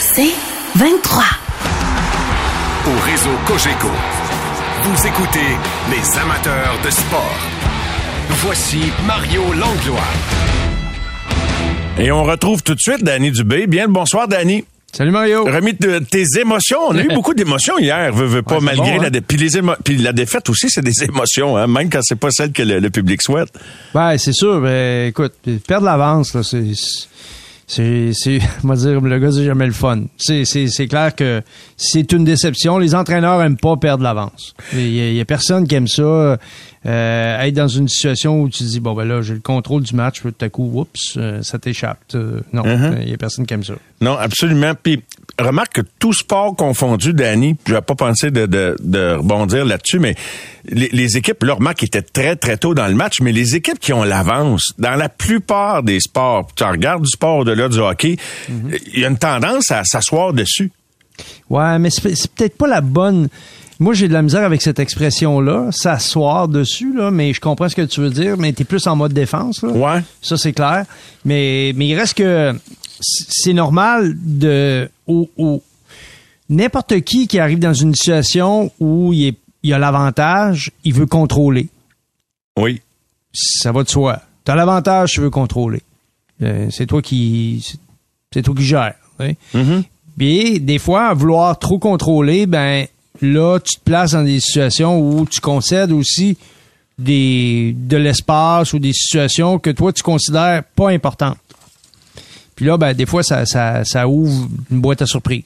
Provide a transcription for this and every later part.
C'est 23. Au réseau Cogeco, vous écoutez les amateurs de sport. Voici Mario Langlois. Et on retrouve tout de suite Danny Dubé. Bien le bonsoir, Danny. Salut Mario. Remis de tes émotions. On a eu beaucoup d'émotions hier, veux, veux pas, Ouais, malgré bon, la, hein? dé- puis, les émo- puis la défaite aussi, c'est des émotions, hein, même quand c'est pas celle que le, le public souhaite. Ben, c'est sûr. Ben, écoute, perdre l'avance, là, c'est. C'est, c'est, va dire, le gars, c'est jamais le fun. C'est, c'est, c'est clair que c'est une déception. Les entraîneurs aiment pas perdre l'avance. Il y, a- il y a personne qui aime ça. euh, être dans une situation où tu te dis, bon, ben là, j'ai le contrôle du match, puis tout à coup, oups, euh, ça t'échappe. Euh, non, Mhm. il y a personne qui aime ça. Non, absolument. Puis remarque que tout sport confondu, Danny, je vais pas penser de, de, de rebondir là-dessus, mais les, les équipes, leur remarque était très, très tôt dans le match, mais les équipes qui ont l'avance, dans la plupart des sports, tu regardes du sport au-delà du hockey, il y a une tendance à s'asseoir dessus. Ouais, mais c'est, peut-être pas la bonne. Moi, j'ai de la misère avec cette expression-là, s'asseoir dessus, là, mais je comprends ce que tu veux dire, mais t'es plus en mode défense, là. Ouais. Ça, c'est clair. Mais, mais il reste que c'est normal de. Au, au- N'importe qui qui arrive dans une situation où il, est, il a l'avantage, il veut contrôler. Oui. Ça va de soi. T'as l'avantage, tu veux contrôler. Euh, c'est toi qui. c'est- toi qui gères. Mhm. Puis, des fois, à vouloir trop contrôler, ben là, tu te places dans des situations où tu concèdes aussi des de l'espace ou des situations que toi, tu considères pas importantes. Puis là, ben, des fois, ça, ça, ça ouvre une boîte à surprise.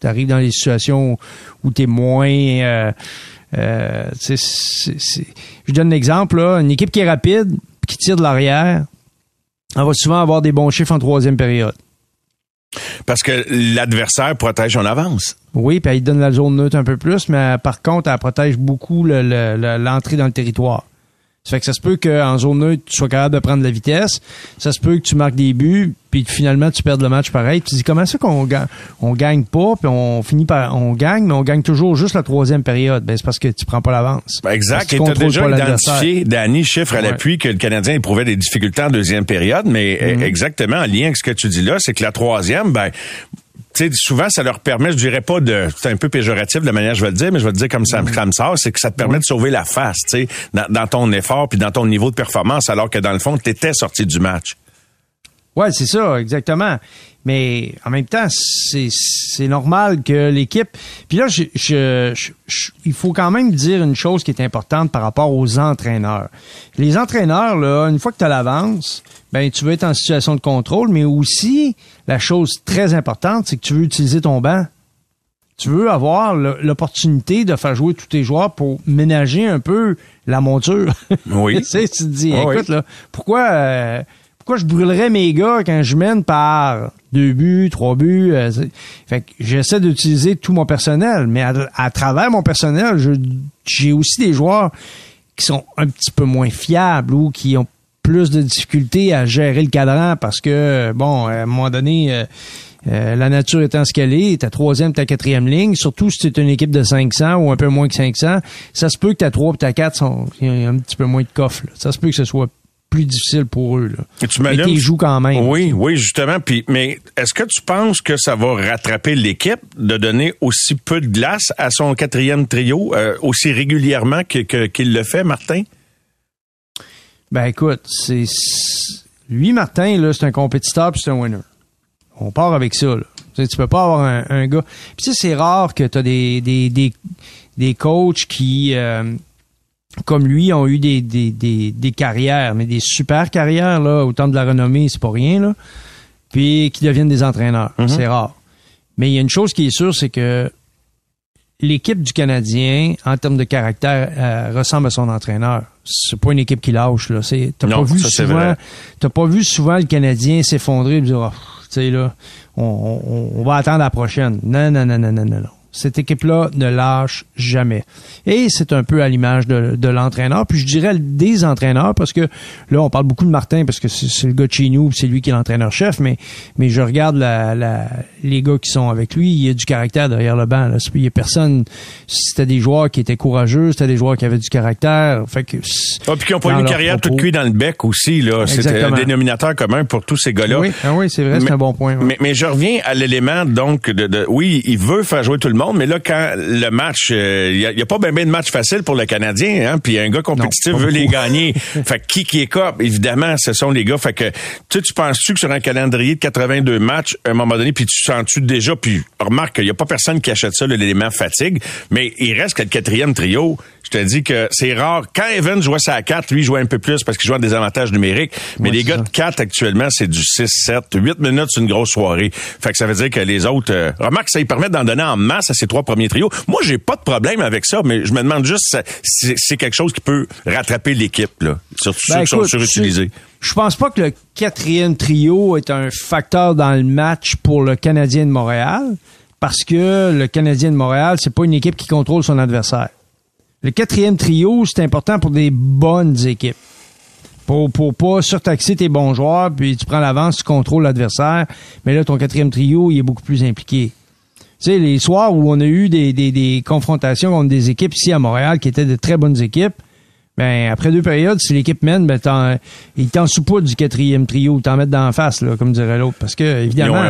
Tu arrives dans des situations où tu es moins... euh, euh, tu sais, c'est- c'est- je donne l'exemple, là, une équipe qui est rapide, qui tire de l'arrière, elle va souvent avoir des bons chiffres en troisième période. Parce que l'adversaire protège en avance. Oui, puis elle donne la zone neutre un peu plus, mais euh, par contre, elle protège beaucoup le- le- le- l'entrée dans le territoire. Ça fait que ça se peut qu'en zone neutre, tu sois capable de prendre la vitesse. Ça se peut que tu marques des buts, puis finalement, tu perds le match pareil. Puis tu dis, comment ça qu'on ga- on gagne pas, puis on finit par... On gagne, mais on gagne toujours juste la troisième période? Ben, c'est parce que tu prends pas l'avance. Parce Exact. tu Et as déjà identifié, Danny, chiffre à Ouais. l'appui, que le Canadien éprouvait des difficultés en deuxième période, mais Mhm. euh, exactement en lien avec ce que tu dis là, c'est que la troisième, ben, tu sais, souvent, ça leur permet, je dirais pas de, c'est un peu péjoratif de la manière que je vais le dire, mais je vais le dire comme ça, Mhm. comme ça, c'est que ça te permet de sauver la face, tu sais, dans, dans ton effort puis dans ton niveau de performance, alors que dans le fond, tu étais sorti du match. Ouais, c'est ça, exactement. Mais en même temps, c'est normal que l'équipe. Puis là, je, je- je- il faut quand même dire une chose qui est importante par rapport aux entraîneurs. Les entraîneurs, là, une fois que tu as l'avance, ben tu veux être en situation de contrôle, mais aussi la chose très importante, c'est que tu veux utiliser ton banc. Tu veux avoir l'opportunité de faire jouer tous tes joueurs pour ménager un peu la monture. Oui. tu sais, tu te dis, oui. écoute, là, pourquoi, euh, pourquoi je brûlerais mes gars quand je mène par deux buts, trois buts? euh, fait que j'essaie d'utiliser tout mon personnel, mais à, travers mon personnel, j'ai aussi des joueurs qui sont un petit peu moins fiables ou qui ont plus de difficultés à gérer le cadran parce que, bon, à un moment donné, euh, euh, la nature étant ce qu'elle est, ta troisième, ta quatrième ligne, surtout si tu es une équipe de 500 ou un peu moins que 500, ça se peut que ta 3 et ta 4 sont un petit peu moins de coffre. Ça se peut que ce soit plus difficile pour eux. Là. Tu Mais qu'ils jouent quand même. Oui, oui, justement. Puis, mais est-ce que tu penses que ça va rattraper l'équipe de donner aussi peu de glace à son quatrième trio euh, aussi régulièrement que- qu'il le fait, Martin? Ben écoute, c'est c'est- lui Martin là, c'est un compétiteur puis c'est un winner. On part avec ça là. Tu, sais, tu peux pas avoir un, un gars. Puis tu sais, c'est rare que tu as des, des, des, des coachs qui euh, comme lui ont eu des, des, des, des carrières, mais des super carrières là, autant de la renommée, c'est pas rien là. Puis qui deviennent des entraîneurs, c'est rare. Mais il y a une chose qui est sûre, c'est que l'équipe du Canadien, en termes de caractère, euh, ressemble à son entraîneur. C'est pas une équipe qui lâche. Là. C'est, t'as pas vu ça, souvent, t'as pas vu souvent le Canadien s'effondrer et dire, Ah, tu sais là, on, on, on va attendre la prochaine. Non, non, non, non, non, non, non. Cette équipe-là ne lâche jamais. Et c'est un peu à l'image de, de l'entraîneur. Puis je dirais des entraîneurs, parce que là, on parle beaucoup de Martin, parce que c'est le gars de chez nous, c'est lui qui est l'entraîneur-chef, mais, mais je regarde la, la, les gars qui sont avec lui, il y a du caractère derrière le banc. Là. Il y a personne, c'était des joueurs qui étaient courageux, c'était des joueurs qui avaient du caractère. Fait que, ah, puis qui n'ont pas eu une carrière toute cuite dans le bec aussi. là. C'était un dénominateur commun pour tous ces gars-là. Oui, ah oui c'est vrai, c'est un bon point. Mais, mais, je reviens à l'élément, donc, de, de, oui, il veut faire jouer tout le monde, mais là, quand le match, il euh, n'y a, pas bien ben de match facile pour le Canadien, hein, puis un gars compétitif veut les gagner. fait qui qui est cop? Évidemment, ce sont les gars. Fait que, tu tu penses-tu que sur un calendrier de 82 matchs, à un moment donné, puis tu sens-tu déjà, puis remarque qu'il n'y a pas personne qui achète ça, l'élément fatigue, mais il reste que le quatrième trio, je te dis que c'est rare. Quand Evans jouait ça à 4, lui jouait un peu plus parce qu'il jouait des avantages numériques. Mais les gars de 4 actuellement, c'est du 6, 7, 8 minutes, c'est une grosse soirée. Fait que ça veut dire que les autres, euh, remarque, ça lui permet d'en donner en masse à ces trois premiers trios. Moi, j'ai pas de problème avec ça, mais je me demande juste si c'est quelque chose qui peut rattraper l'équipe, là. Surtout ceux ben, qui sont surutilisés. Je pense pas que le quatrième trio est un facteur dans le match pour le Canadien de Montréal parce que le Canadien de Montréal, c'est pas une équipe qui contrôle son adversaire. Le quatrième trio, c'est important pour des bonnes équipes. Pour, pour pas surtaxer tes bons joueurs, puis tu prends l'avance, tu contrôles l'adversaire. Mais là, ton quatrième trio, il est beaucoup plus impliqué. Tu sais, les soirs où on a eu des, des, des confrontations contre des équipes ici à Montréal qui étaient de très bonnes équipes, ben, après deux périodes, si l'équipe mène, ben, t'en, ils t'en pas du quatrième trio, t'en mettent dans la face, là, comme dirait l'autre. Parce que, évidemment,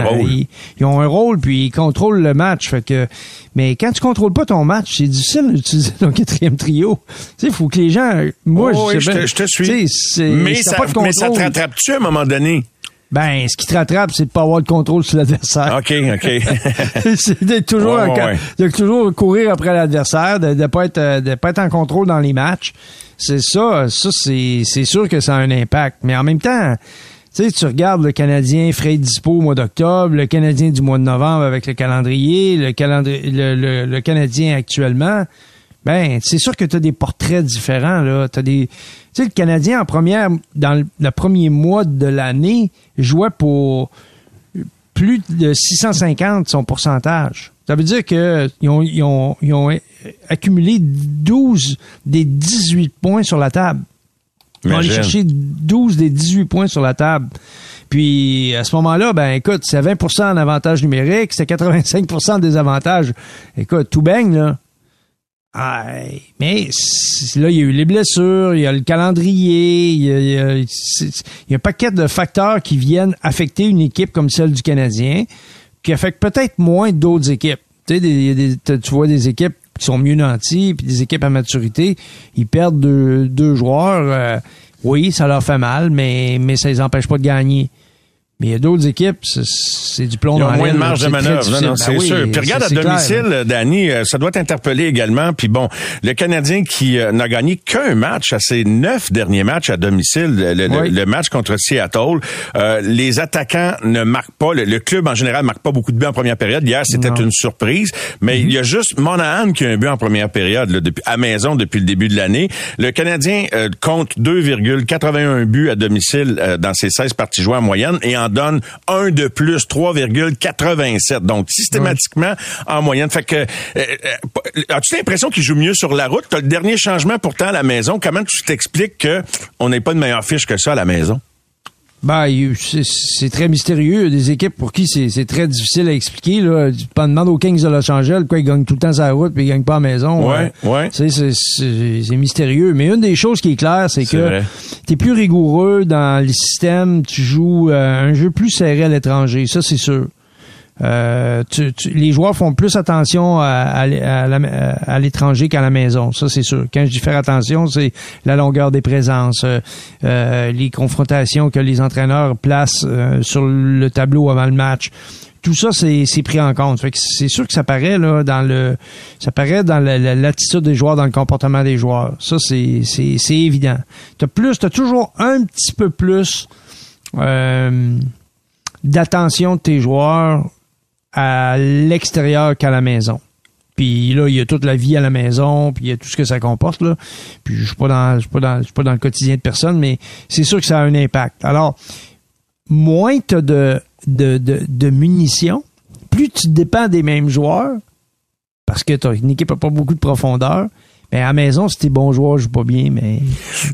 ils ont un rôle, puis ils contrôlent le match. Fait que, mais quand tu contrôles pas ton match, c'est difficile d'utiliser ton quatrième trio. Tu sais, il faut que les gens, moi, je, je, te, suis. Mais ça, mais ça te rattrape-tu à un moment donné? Ben, ce qui te rattrape, c'est de pas avoir de contrôle sur l'adversaire. OK, OK. c'est toujours, de toujours courir après l'adversaire, de ne pas être euh, de pas être en contrôle dans les matchs. C'est ça, ça c'est c'est sûr que ça a un impact, mais en même temps, tu sais, tu regardes le Canadien frais dispo au mois d'octobre, le Canadien du mois de novembre avec le calendrier, le calendrier le, le Canadien actuellement, ben, c'est sûr que tu as des portraits différents là, tu des tu sais, le Canadien, en première, dans le, premier mois de l'année, jouait pour plus de 650 son pourcentage. Ça veut dire qu'ils ont, ils ont, ils ont accumulé 12 des 18 points sur la table. Ils ont allé chercher 12 des 18 points sur la table. Puis à ce moment-là, ben écoute, c'est 20% en avantage numérique, c'est 85% des avantages. Écoute, tout baigne, là. Mais là, il y a eu les blessures, il y a le calendrier, il y a, un paquet de facteurs qui viennent affecter une équipe comme celle du Canadien, qui affectent peut-être moins d'autres équipes. Tu sais, vois des équipes qui sont mieux nanties, puis des équipes à maturité, ils perdent deux, joueurs. Euh, oui, ça leur fait mal, mais, mais ça les empêche pas de gagner. Mais il y a d'autres équipes, c'est du plomb dans l'aile. moins de marge de manœuvre, non, non, c'est ben sûr. Puis regarde à domicile, Danny, euh, ça doit t'interpeller également. Puis bon, le Canadien qui euh, n'a gagné qu'un match à ses neuf derniers matchs à domicile, le, match contre Seattle, euh, les attaquants ne marquent pas. Le, club en général marque pas beaucoup de buts en première période. Hier, c'était une surprise, mais il y a juste Monahan qui a un but en première période là, depuis, à maison depuis le début de l'année. Le Canadien compte 2,81 buts à domicile dans ses 16 parties jouées en moyenne et en donne un de plus, 3,87. Donc, systématiquement, en moyenne. Fait que, euh, euh, as-tu l'impression qu'il joue mieux sur la route? T'as le dernier changement pourtant à la maison. Comment tu t'expliques qu'on n'ait pas de meilleure fiche que ça à la maison? Ben, c'est très mystérieux. Des équipes pour qui c'est très difficile à expliquer. Là. Tu demandes aux Kings de Los Angeles, quoi, ils gagnent tout le temps la route puis ils gagnent pas à la maison. Ouais, ouais. C'est mystérieux. Mais une des choses qui est claire, c'est que tu es plus rigoureux dans le système. Tu joues euh, un jeu plus serré à l'étranger. Ça, c'est sûr. Euh, les joueurs font plus attention à, à, l'étranger qu'à la maison, ça c'est sûr. Quand je dis faire attention, c'est la longueur des présences, euh, euh, les confrontations que les entraîneurs placent sur le tableau avant le match. Tout ça, c'est pris en compte. c'est sûr que ça paraît là dans le, ça paraît dans l'attitude des joueurs, dans le comportement des joueurs. Ça, c'est c'est évident. T'as plus, t'as toujours un petit peu plus d'attention de tes joueurs à l'extérieur qu'à la maison. Puis là, il y a toute la vie à la maison, puis il y a tout ce que ça comporte là. Puis je suis pas dans, suis pas dans, suis pas dans le quotidien de personne, mais c'est sûr que ça a un impact. Alors, moins tu de, de, de, de munitions, plus tu dépends des mêmes joueurs, parce que une équipe n'a pas beaucoup de profondeur. Mais à la maison, si tes bons joueurs jouent pas bien, mais.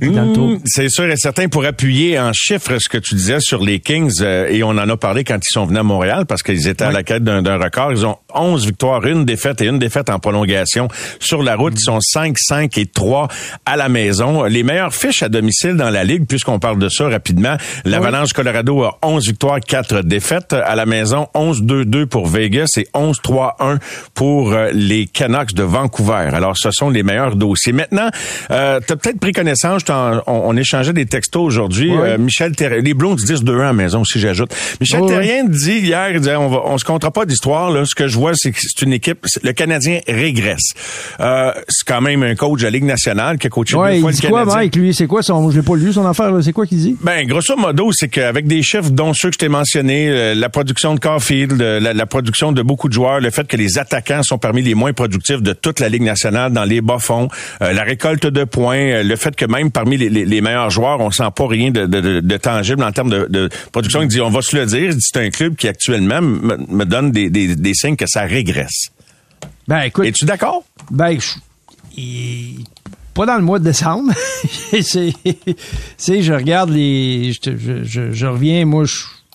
Mmh, c'est sûr et certain pour appuyer en chiffres ce que tu disais sur les Kings euh, et on en a parlé quand ils sont venus à Montréal parce qu'ils étaient à la quête d'un record. Ils ont 11 victoires, une défaite et une défaite en prolongation sur la route. Ils sont 5, 5 et 3 à la maison. Les meilleures fiches à domicile dans la ligue puisqu'on parle de ça rapidement. L'Avalanche Colorado a 11 victoires, 4 défaites à la maison, 11-2-2 pour Vegas et 11-3-1 pour euh, les Canucks de Vancouver. Alors ce sont les meilleurs dossiers. Maintenant, euh, tu as peut-être pris connaissance, on, on échangeait des textos aujourd'hui. Ouais. Euh, Michel Terrien, les Blondes 10-2-1 à la maison aussi, j'ajoute. Michel Ouais, Terrien dit hier, il disait, on, va, on se comptera pas d'histoire. Là. Ce que je vois, c'est que c'est une équipe, le Canadien régresse. Euh, c'est quand même un coach de la Ligue nationale qui a coaché Ouais, deux il fois dit le quoi, Canadien. Mike, lui? C'est quoi son, je l'ai pas lu, son affaire, là. C'est quoi qu'il dit? Ben, grosso modo, c'est qu'avec des chiffres dont ceux que je t'ai mentionnés, euh, la production de Caulfield, euh, la, la production de beaucoup de joueurs, le fait que les attaquants sont parmi les moins productifs de toute la Ligue nationale dans les bas-fonds, euh, la récolte de points, euh, le fait que même parmi les, les- les meilleurs joueurs, on sent pas rien de, de- de- de tangible en termes de, de production. Il dit, on va se le dire, c'est un club qui actuellement me, me donne des, des- des signes que ça régresse. Ben, écoute. Es-tu d'accord? Ben, je- il- pas dans le mois de décembre. c'est, je regarde les, je, te- je, je, je reviens, moi, je,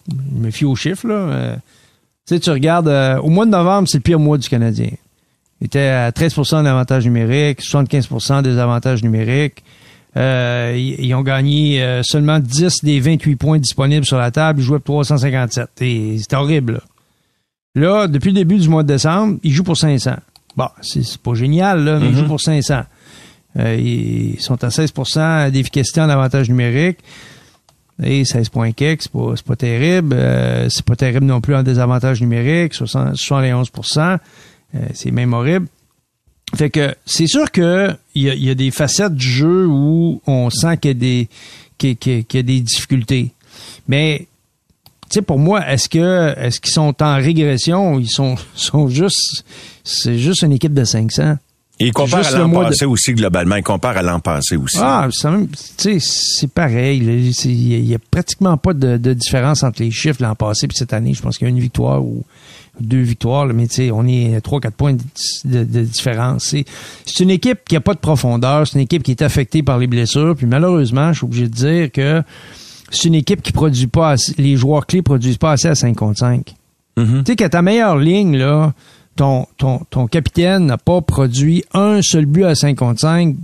je me fie aux chiffres, là. Euh, tu sais, tu regardes, euh, au mois de novembre, c'est le pire mois du Canadien. Était à 13% d'avantage numérique, 75% des avantages numériques. Euh, ils, ont gagné euh, seulement 10 des 28 points disponibles sur la table. Ils jouaient pour 357. Et C'était horrible. Là. Là, depuis le début du mois de décembre, ils jouent pour 500. Bon, c'est c'est pas génial, là, mais ils jouent pour 500. Euh, ils sont à 16% d'efficacité en avantage numérique. Et 16 points kick, c'est pas, c'est pas terrible. Euh, c'est pas terrible non plus en désavantage numérique, 60 71 Euh, C'est même horrible. Fait que c'est sûr que il y a, il y a des facettes du jeu où on sent qu'il y a des qu'il y a- y des difficultés. Mais tu sais, pour moi, est-ce que est-ce qu'ils sont en régression ou ils sont sont juste c'est juste une équipe de 500? Et il compare Juste à l'an de- passé aussi, globalement. Il compare à l'an passé aussi. Ah, c'est pareil. Il y, a pratiquement pas de, de différence entre les chiffres l'an passé et cette année. Je pense qu'il y a une victoire ou deux victoires, mais tu sais, on est à 3-4 points de, différence. C'est une équipe qui a pas de profondeur. C'est une équipe qui est affectée par les blessures. Puis malheureusement, je suis obligé de dire que c'est une équipe qui produit pas assez, les joueurs clés produisent pas assez à 5 contre 5. Tu sais qu'à ta meilleure ligne, là, ton, ton, ton capitaine n'a pas produit un seul but à 5 contre 5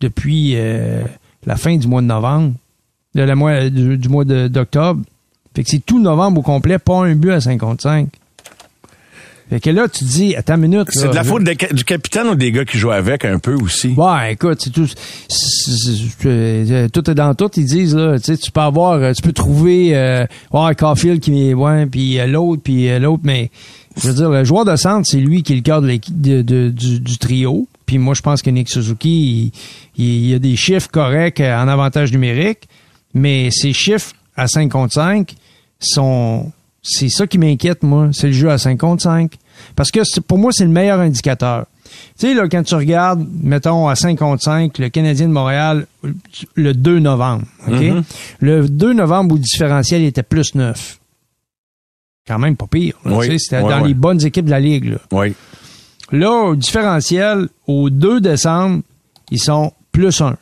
depuis euh, la fin du mois de novembre, de la mois, du, du mois d'octobre. Fait que c'est tout novembre au complet, pas un but à 5 contre 5. Fait que là, tu dis, attends une minute. C'est de la faute de- du capitaine ou des gars qui jouent avec un peu aussi? Ouais, écoute, c'est tout. c'est- tout est dans tout. Ils disent là, tu sais, tu peux avoir, euh, tu peux trouver, euh, ouais, Caulfield qui est, ouais, puis euh, l'autre, puis euh, l'autre, mais je veux dire, le joueur de centre, c'est lui qui est le cœur de l'équipe- de- de- du, du trio. Puis moi, je pense que Nick Suzuki, il, il- il a des chiffres corrects en avantage numérique, mais ces chiffres à 5 contre 5 sont, c'est ça qui m'inquiète, moi. C'est le jeu à 5 contre 5. Parce que pour moi, c'est le meilleur indicateur. Tu sais, là, quand tu regardes, mettons, à 5 contre 5, le Canadien de Montréal, le 2 novembre, OK? Le 2 novembre où le différentiel était plus 9. Quand même pas pire. Oui. tu sais, C'était dans les bonnes équipes de la Ligue. Là, Oui. là au différentiel, au 2 décembre, ils sont plus 1.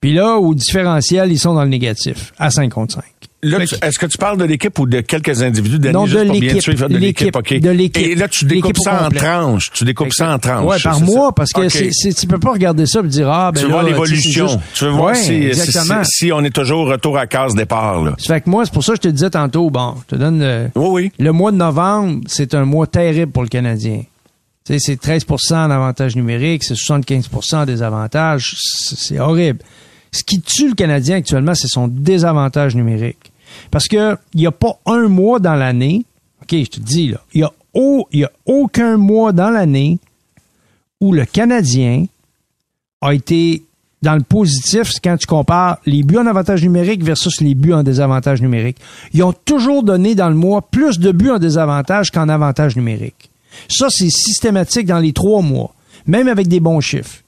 Puis là, au différentiel, ils sont dans le négatif, à 5 contre 5. Est-ce que tu parles de l'équipe ou de quelques individus? Non, de l'équipe. De L'équipe. OK. De l'équipe. Et là, tu découpes ça en tranches. Tu découpes ça en tranches. Ouais, par mois, parce que OK. c'est, c'est- tu peux pas regarder ça et dire, ah, ben Tu veux là, voir tu sais, l'évolution. juste- Tu veux voir Ouais, si, si, si- si on est toujours retour à case départ. Là. Ça fait que moi, c'est pour ça que je te disais tantôt, bon, je te donne le, Oui, oui. le mois de novembre, c'est un mois terrible pour le Canadien. Tu sais, c'est 13% en avantage numérique, c'est 75% en désavantage. C'est c'est horrible. Ce qui tue le Canadien actuellement, c'est son désavantage numérique. Parce que il n'y a pas un mois dans l'année, OK, je te dis, là, il n'y a, a aucun mois dans l'année où le Canadien a été dans le positif quand tu compares les buts en avantage numérique versus les buts en désavantage numérique. Ils ont toujours donné dans le mois plus de buts en désavantage qu'en avantage numérique. Ça, c'est systématique dans les trois mois, même avec des bons chiffres.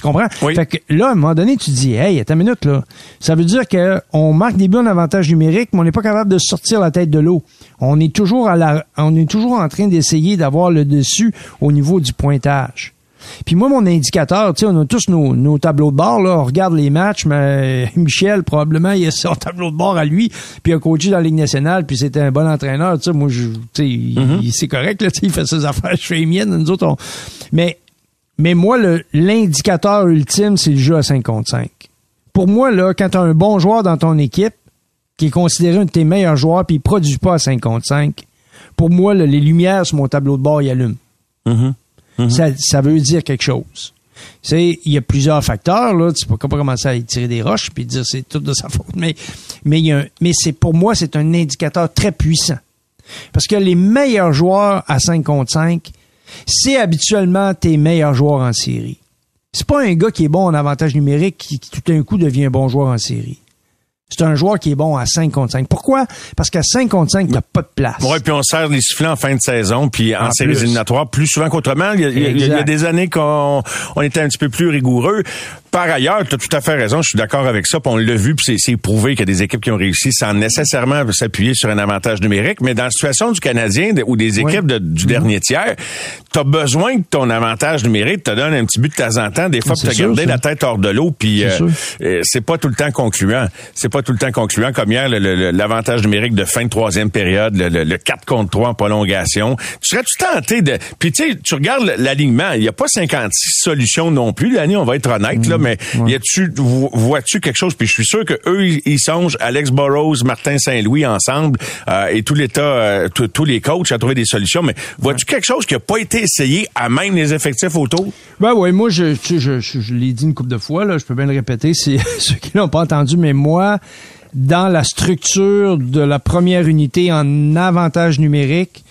Tu comprends? Oui. Fait que là, à un moment donné, tu te dis, hey, attends une minute, là. Ça veut dire que on marque des buts en avantage numérique, mais on n'est pas capable de sortir la tête de l'eau. On est toujours à la, on est toujours en train d'essayer d'avoir le dessus au niveau du pointage. Puis moi, mon indicateur, tu sais, on a tous nos, nos tableaux de bord, là, on regarde les matchs, mais Michel, probablement, il a son tableau de bord à lui, puis il a coaché dans la Ligue nationale, puis c'était un bon entraîneur, tu sais, moi, je, tu sais, il- c'est correct, là, tu sais, il fait ses affaires, je fais les miennes, nous autres, on... Mais, mais moi, l'indicateur ultime, c'est le jeu à 5 contre 5. Pour moi, là, quand tu as un bon joueur dans ton équipe, qui est considéré un de tes meilleurs joueurs, puis il produit pas à 5 contre 5, pour moi, là, les lumières sur mon tableau de bord, ils allument. Ça, ça veut dire quelque chose. Il y a plusieurs facteurs, là. Tu peux pas commencer à y tirer des roches puis dire c'est tout de sa faute. Mais, mais il y a un- mais c'est, pour moi, c'est un indicateur très puissant. Parce que les meilleurs joueurs à 5 contre 5, c'est habituellement tes meilleurs joueurs en série. C'est pas un gars qui est bon en avantage numérique qui, qui tout d'un coup devient un bon joueur en série. C'est un joueur qui est bon à 5 contre 5. Pourquoi? Parce qu'à 5 contre 5, il n'y a pas de place. Ouais, puis on serre les sifflets en fin de saison, puis en, En séries plus. éliminatoires plus souvent qu'autrement. Il y a, il y a- des années qu'on on était un petit peu plus rigoureux. Par ailleurs, tu as tout à fait raison, je suis d'accord avec ça, puis on l'a vu, puis c'est- prouvé qu'il y a des équipes qui ont réussi sans nécessairement s'appuyer sur un avantage numérique, mais dans la situation du Canadien ou des équipes de- du dernier tiers, tu as besoin que ton avantage numérique te donne un petit but de temps en temps, des fois, pour te sûr, garder ça. la tête hors de l'eau, puis C'est euh, euh, c'est pas tout le temps concluant. C'est pas tout le temps concluant, comme hier, l'avantage numérique de fin de troisième période, le, le- le 4 contre 3 en prolongation. Tu serais-tu tenté de... Puis tu sais, tu regardes l'alignement, il n'y a pas 56 solutions non plus, l'année, on va être honnête, là, mais y a-tu, vo- vois-tu quelque chose? Puis je suis sûr que eux, ils- songent, Alex Burrows, Martin Saint-Louis ensemble, euh, et tout l'État, euh, tous- les coachs à trouver des solutions, mais vois-tu quelque chose qui n'a pas été essayé à même les effectifs autour? Ben oui, moi, je, je, je, je l'ai dit une couple de fois, là, je peux bien le répéter, c'est ceux qui l'ont pas entendu, mais moi, dans la structure de la première unité en avantage numérique,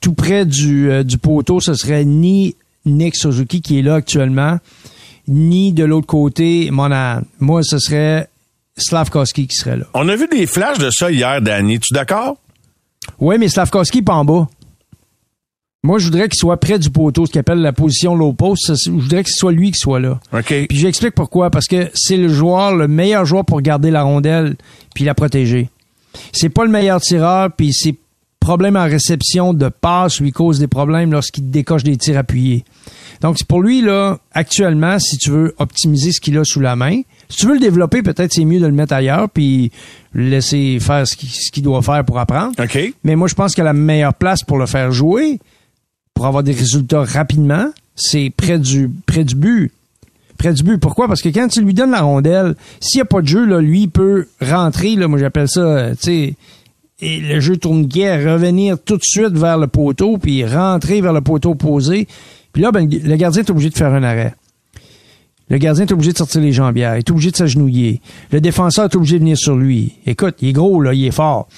tout près du, euh, du poteau, ce serait ni Nick Suzuki qui est là actuellement, ni de l'autre côté Monahan. Moi, ce serait Slavkowski qui serait là. On a vu des flashs de ça hier, Danny. Tu d'accord? Oui, mais Slavkowski pas en bas. Moi, je voudrais qu'il soit près du poteau, ce qu'il appelle la position low post. Je voudrais que ce soit lui qui soit là. OK. Puis j'explique pourquoi. Parce que c'est le joueur, le meilleur joueur pour garder la rondelle puis la protéger. C'est pas le meilleur tireur, puis ses problèmes en réception de passe lui causent des problèmes lorsqu'il décoche des tirs appuyés. Donc c'est pour lui là, actuellement, si tu veux optimiser ce qu'il a sous la main, si tu veux le développer, peut-être c'est mieux de le mettre ailleurs puis le laisser faire ce qu'il doit faire pour apprendre. OK. Mais moi, je pense que la meilleure place pour le faire jouer, pour avoir des résultats rapidement, c'est près du, près du but. Près du but. Pourquoi? Parce que quand tu lui donnes la rondelle, s'il n'y a pas de jeu, là, lui, il peut rentrer, là, moi j'appelle ça, euh, tu sais, et le jeu tourne guerre, revenir tout de suite vers le poteau, puis rentrer vers le poteau opposé. Puis là, ben, le gardien est obligé de faire un arrêt. Le gardien est obligé de sortir les jambières, il est obligé de s'agenouiller. Le défenseur est obligé de venir sur lui. Écoute, il est gros, là, il est fort.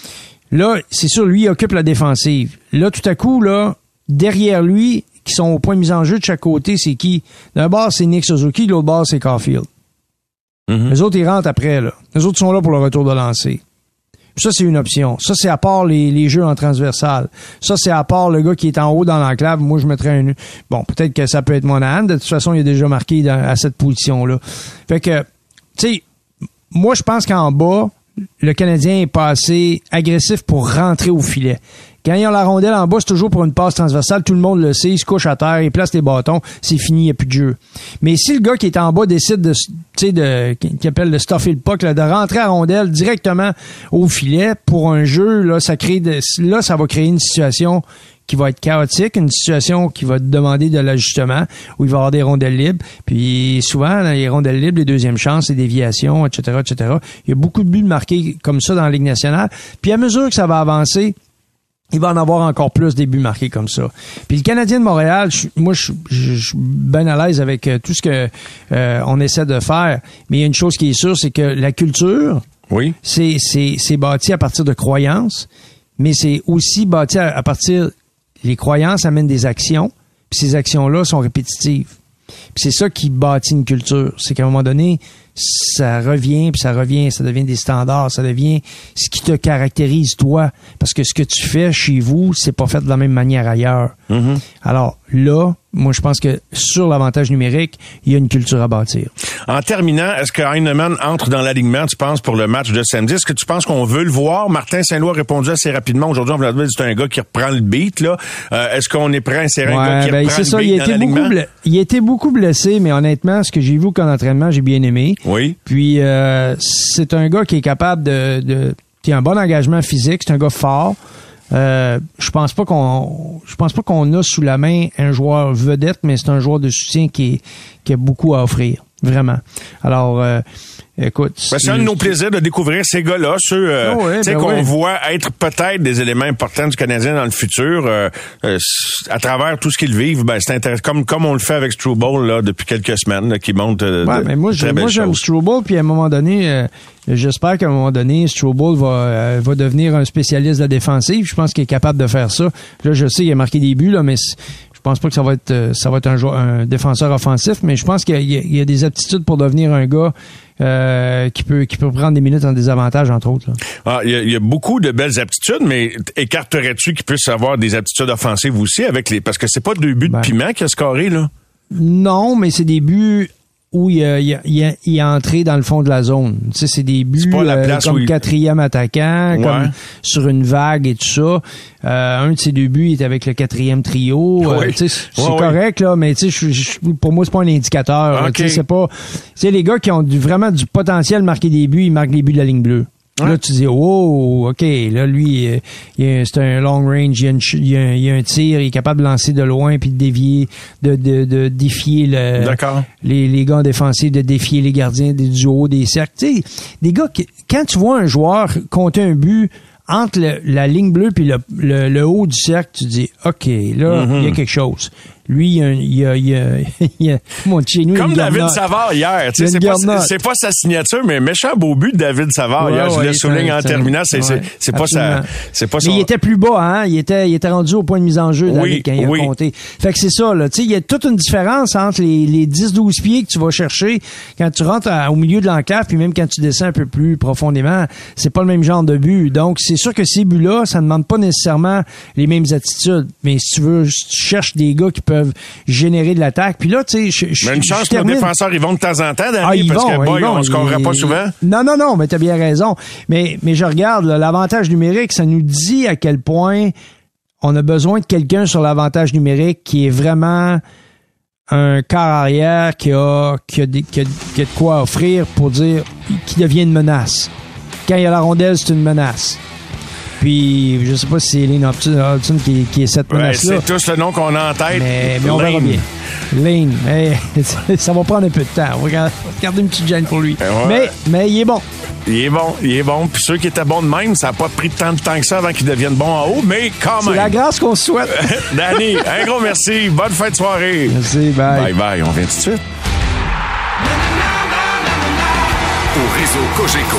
Là, c'est sûr, lui, il occupe la défensive. Là, tout à coup, là, derrière lui, qui sont au point de mise en jeu de chaque côté, c'est qui? D'un bord, c'est Nick Suzuki, de l'autre bord, c'est Caulfield. Mhm. Les autres, ils rentrent après, là. Les autres sont là pour le retour de lancer. Ça, c'est une option. Ça, c'est à part les, les jeux en transversal. Ça, c'est à part le gars qui est en haut dans l'enclave. Moi, je mettrais un... Bon, peut-être que ça peut être Monahan. De toute façon, il est déjà marqué à cette position-là. Fait que, tu sais, moi, je pense qu'en bas, le Canadien est pas assez agressif pour rentrer au filet. Quand ils ont la rondelle en bas, c'est toujours pour une passe transversale. Tout le monde le sait. Il se couche à terre, il place les bâtons. C'est fini, il n'y a plus de jeu. Mais si le gars qui est en bas décide de, tu sais, de, qui appelle le stuffer le puck, là, de rentrer à rondelle directement au filet pour un jeu, là, ça crée de, là, ça va créer une situation qui va être chaotique, une situation qui va demander de l'ajustement, où il va y avoir des rondelles libres. Puis souvent, les rondelles libres, les deuxièmes chances, les déviations, etc., etc. Il y a beaucoup de buts marqués comme ça dans la Ligue nationale. Puis à mesure que ça va avancer, il va en avoir encore plus des buts marqués comme ça. Puis le Canadien de Montréal, je- moi, je, je- je suis bien à l'aise avec euh, tout ce que euh, on essaie de faire. Mais il y a une chose qui est sûre, c'est que la culture, Oui. c'est c'est c'est bâti à partir de croyances, mais c'est aussi bâti à, à partir les croyances amènent des actions, puis ces actions-là sont répétitives. Puis c'est ça qui bâtit une culture, c'est qu'à un moment donné, ça revient, puis ça revient, ça devient des standards, ça devient ce qui te caractérise toi, parce que ce que tu fais chez vous, c'est pas fait de la même manière ailleurs. Mm-hmm. Alors là, moi, je pense que sur l'avantage numérique, il y a une culture à bâtir. En terminant, est-ce que Heinemann entre dans l'alignement, tu penses, pour le match de samedi? Est-ce que tu penses qu'on veut le voir? Martin Saint-Louis a répondu assez rapidement. Aujourd'hui, on va dire c'est un gars qui reprend le beat, là. Euh, est-ce qu'on est prêt? À insérer un gars qui ben, reprend le ça, beat il a, dans été beaucoup il a été beaucoup blessé, mais honnêtement, ce que j'ai vu au camp d'entraînement, j'ai bien aimé. Oui. Puis euh, c'est un gars qui est capable de, de qui a un bon engagement physique, c'est un gars fort. Euh, je pense pas qu'on je pense pas qu'on a sous la main un joueur vedette, mais c'est un joueur de soutien qui, a beaucoup à offrir, vraiment. Alors euh, écoute, Ben, c'est un de nos plaisirs de découvrir ces gars-là, ceux euh, ouais, tu sais, ben qu'on voit être peut-être des éléments importants du Canadien dans le futur euh, euh, à travers tout ce qu'ils vivent. Ben, c'est intéressant, comme comme on le fait avec Struble là depuis quelques semaines, là, qui monte. euh, Ouais, de- mais moi, de très j'ai- moi j'aime. Struble, puis à un moment donné, euh, j'espère qu'à un moment donné, Struble va, va devenir un spécialiste de la défensive. Je pense qu'il est capable de faire ça. Là, je sais qu'il a marqué des buts, là, mais je pense pas que ça va être ça va être un, joueur, un défenseur offensif, mais je pense qu'il y, il il y a des aptitudes pour devenir un gars euh, qui peut qui peut prendre des minutes en désavantage, entre autres. Ah, il y, a- y a beaucoup de belles aptitudes, mais écarterais-tu qu'il puisse avoir des aptitudes offensives aussi avec les parce que c'est pas deux buts Ben. de piment qui a scoré là? Non, mais c'est des buts où il il, il, il est entré dans le fond de la zone. Tu sais, c'est des buts C'est pas la euh, comme quatrième attaquant, Ouais. comme sur une vague et tout ça. Euh, un de ses deux buts il est avec le quatrième trio. Euh, tu sais, c'est Ouais, correct, là, mais tu sais, je- je- pour moi, c'est pas un indicateur. Tu sais, c'est pas. Tu sais, les gars qui ont du, vraiment du potentiel de marquer des buts, ils marquent les buts de la ligne bleue. Là, tu dis, oh, OK, là, lui, euh, c'est un long range, il y, a une ch- il y a un, il y a un tir, il est capable de lancer de loin puis de dévier, de, de, de défier le, les, les gars défensifs, de défier les gardiens des, du haut des cercles. Tu sais, des gars, qui, quand tu vois un joueur compter un but entre le- la ligne bleue puis le, le, le haut du cercle, tu dis, OK, là, il y a quelque chose. Lui, il y a, il y a, il y a, il a- mon chez nous, Comme David. Savard hier, c'est pas, pas sa signature, mais méchant beau but de David Savard Ouais, hier. je ouais, le souligne en terminant, c'est c'est- ouais, c'est pas sa, c'est pas Mais son. il était plus bas, hein. Il était, il était rendu au point de mise en jeu, David, Oui, quand il oui. a compté. Fait que c'est ça, là. Tu sais, il y a toute une différence entre les, les 10-12 pieds que tu vas chercher quand tu rentres à- au milieu de l'enclave, puis même quand tu descends un peu plus profondément. C'est pas le même genre de but. Donc, c'est sûr que ces buts-là, ça ne demande pas nécessairement les mêmes attitudes. Mais si tu veux, si tu cherches des gars qui peuvent générer de l'attaque. Puis là, tu sais, je, Mais une chance que nos défenseurs, ils vont de temps en temps, Danny, ah, ils parce vont, que, ils boy, vont. on ne scorera Ils- pas souvent. Non, non, non, mais tu as bien raison. Mais, mais je regarde, l'avantage numérique, ça nous dit à quel point on a besoin de quelqu'un sur l'avantage numérique qui est vraiment un quart arrière qui a, qui a, des- qui a- qui a de quoi offrir pour dire qui devient une menace. Quand il y a la rondelle, c'est une menace. Puis, je sais pas si c'est Lane Hobson qui, qui est cette Ouais, menace-là. c'est tous le nom qu'on a en tête. Mais, mais on verra bien. Lane, mais ça va prendre un peu de temps. On va regarder une petite gêne pour lui. Ouais. Mais, mais il est bon. Il est bon, il est bon. Puis ceux qui étaient bons de même, ça n'a pas pris tant de temps que ça avant qu'ils deviennent bons en haut, mais quand C'est même. la grâce qu'on se souhaite. Danny, un gros merci. Bonne fin de soirée. Merci, bye. Bye bye, on vient tout de suite. Au réseau Cogeco,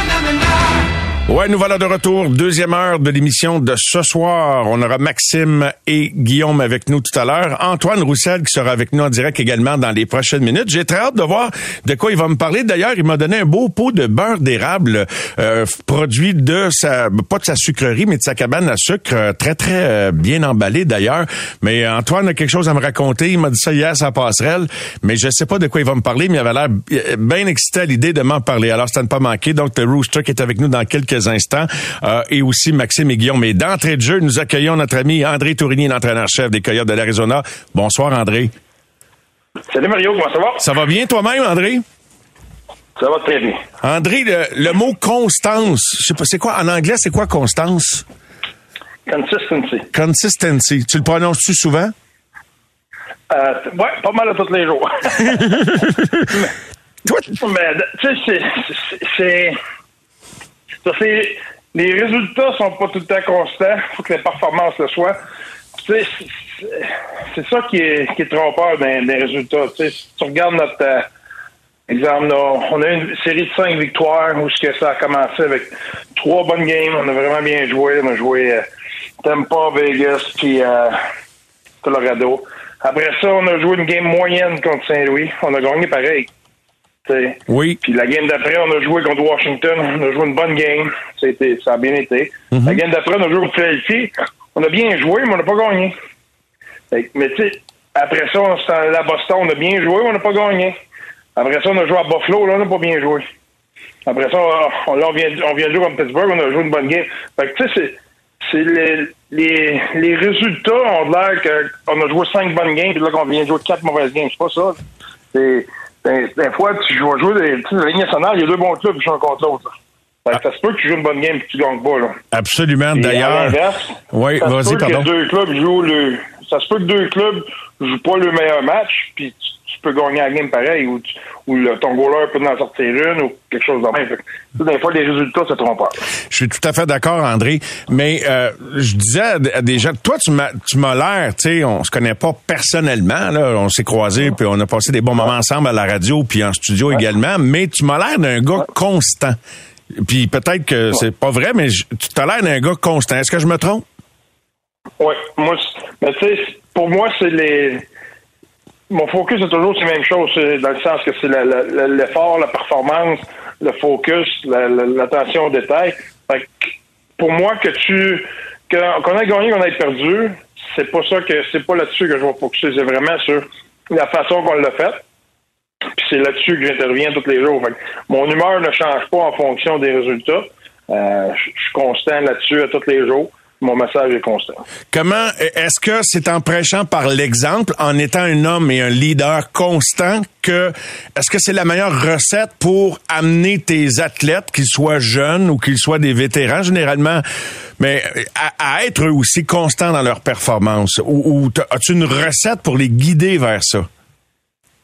Ouais, nous voilà de retour. Deuxième heure de l'émission de ce soir. On aura Maxime et Guillaume avec nous tout à l'heure. Antoine Roussel qui sera avec nous en direct également dans les prochaines minutes. J'ai très hâte de voir de quoi il va me parler. D'ailleurs, il m'a donné un beau pot de beurre d'érable euh, produit de sa, pas de sa sucrerie, mais de sa cabane à sucre, euh, très très euh, bien emballé d'ailleurs. Mais Antoine a quelque chose à me raconter. Il m'a dit ça hier sa passerelle, mais je sais pas de quoi il va me parler, mais il avait l'air euh, bien excité à l'idée de m'en parler. Alors, à ne pas manquer. Donc, le Rooster qui est avec nous dans quelques instants euh, et aussi Maxime et Guillaume. Mais d'entrée de jeu, nous accueillons notre ami André Tourigny, l'entraîneur-chef des Coyotes de l'Arizona. Bonsoir, André. Salut Mario, comment ça va? Ça va bien toi-même, André? Ça va très bien. André, le, le mot constance, je sais pas, c'est quoi, en anglais, c'est quoi constance? Consistency. Consistency. Tu le prononces-tu souvent? Euh, ouais, pas mal à tous les jours. Toi, Mais, tu sais, c'est- c'est- Les résultats sont pas tout le temps constants. faut que les performances le soient. C'est- ça qui est, qui est trompeur les résultats. Si tu regardes notre, euh, exemple, on a une série de cinq victoires où que ça a commencé avec trois bonnes games. On a vraiment bien joué. On a joué euh, Tampa, Vegas, puis euh, Colorado. Après ça, on a joué une game moyenne contre Saint-Louis. On a gagné pareil. T'sais. Oui. Puis la game d'après, on a joué contre Washington. On a joué une bonne game. Ça a, été- ça a bien été. La game d'après, on a joué contre Philadelphie. On a bien joué, mais on n'a pas gagné. Mais tu sais, après ça, on à Boston. On a bien joué, mais on n'a pas gagné. Après ça, on a joué à Buffalo. Là, on n'a pas bien joué. Après ça, on, là, on vient, on vient de jouer contre Pittsburgh. On a joué une bonne game. Fait que tu sais, c'est c'est les, les, les résultats ont l'air qu'on a joué cinq bonnes games, puis là qu'on vient de jouer quatre mauvaises games. C'est pas ça. C'est, des, des fois, tu joues, jouer des, tu sais, la Ligue nationale, il y a deux bons clubs qui jouent contre l'autre. ça se peut que tu joues une bonne game et que tu gagnes pas. Là. Absolument. D'ailleurs. Oui, ça se vas-y, peut que pardon. deux clubs jouent le. Ça se peut que deux clubs jouent pas le meilleur match, puis tu, tu peux gagner la game pareil, ou, tu- ou le- ton goaler peut en sortir une, ou quelque chose de même. Fait des fois, les résultats se trompent pas. Je suis tout à fait d'accord, André. Mais euh, je disais à des gens, toi, tu m'as, tu m'as l'air, tu sais, on se connaît pas personnellement, là, on s'est croisés, puis on a passé des bons moments ensemble à la radio, puis en studio également. Mais tu m'as l'air d'un gars constant. Puis peut-être que c'est pas vrai, mais je- tu as l'air d'un gars constant. Est-ce que je me trompe? Oui, moi, mais tu sais, pour moi, c'est les. Mon focus, c'est toujours la même chose, c'est dans le sens que c'est l'effort, la performance, le focus, la- la- l'attention aux détails. Fait que pour moi, que tu. qu'on ait gagné, qu'on ait perdu, c'est pas ça que. C'est pas là-dessus que je vais focuser, c'est vraiment sur la façon qu'on l'a fait. Puis c'est là-dessus que j'interviens tous les jours. Fait que mon humeur ne change pas en fonction des résultats. Euh, je suis constant là-dessus à tous les jours. Mon message est constant. Comment est-ce que c'est en prêchant par l'exemple, en étant un homme et un leader constant, que est-ce que c'est la meilleure recette pour amener tes athlètes, qu'ils soient jeunes ou qu'ils soient des vétérans généralement, mais à, à être eux aussi constants dans leur performance? Ou, as-tu une recette pour les guider vers ça?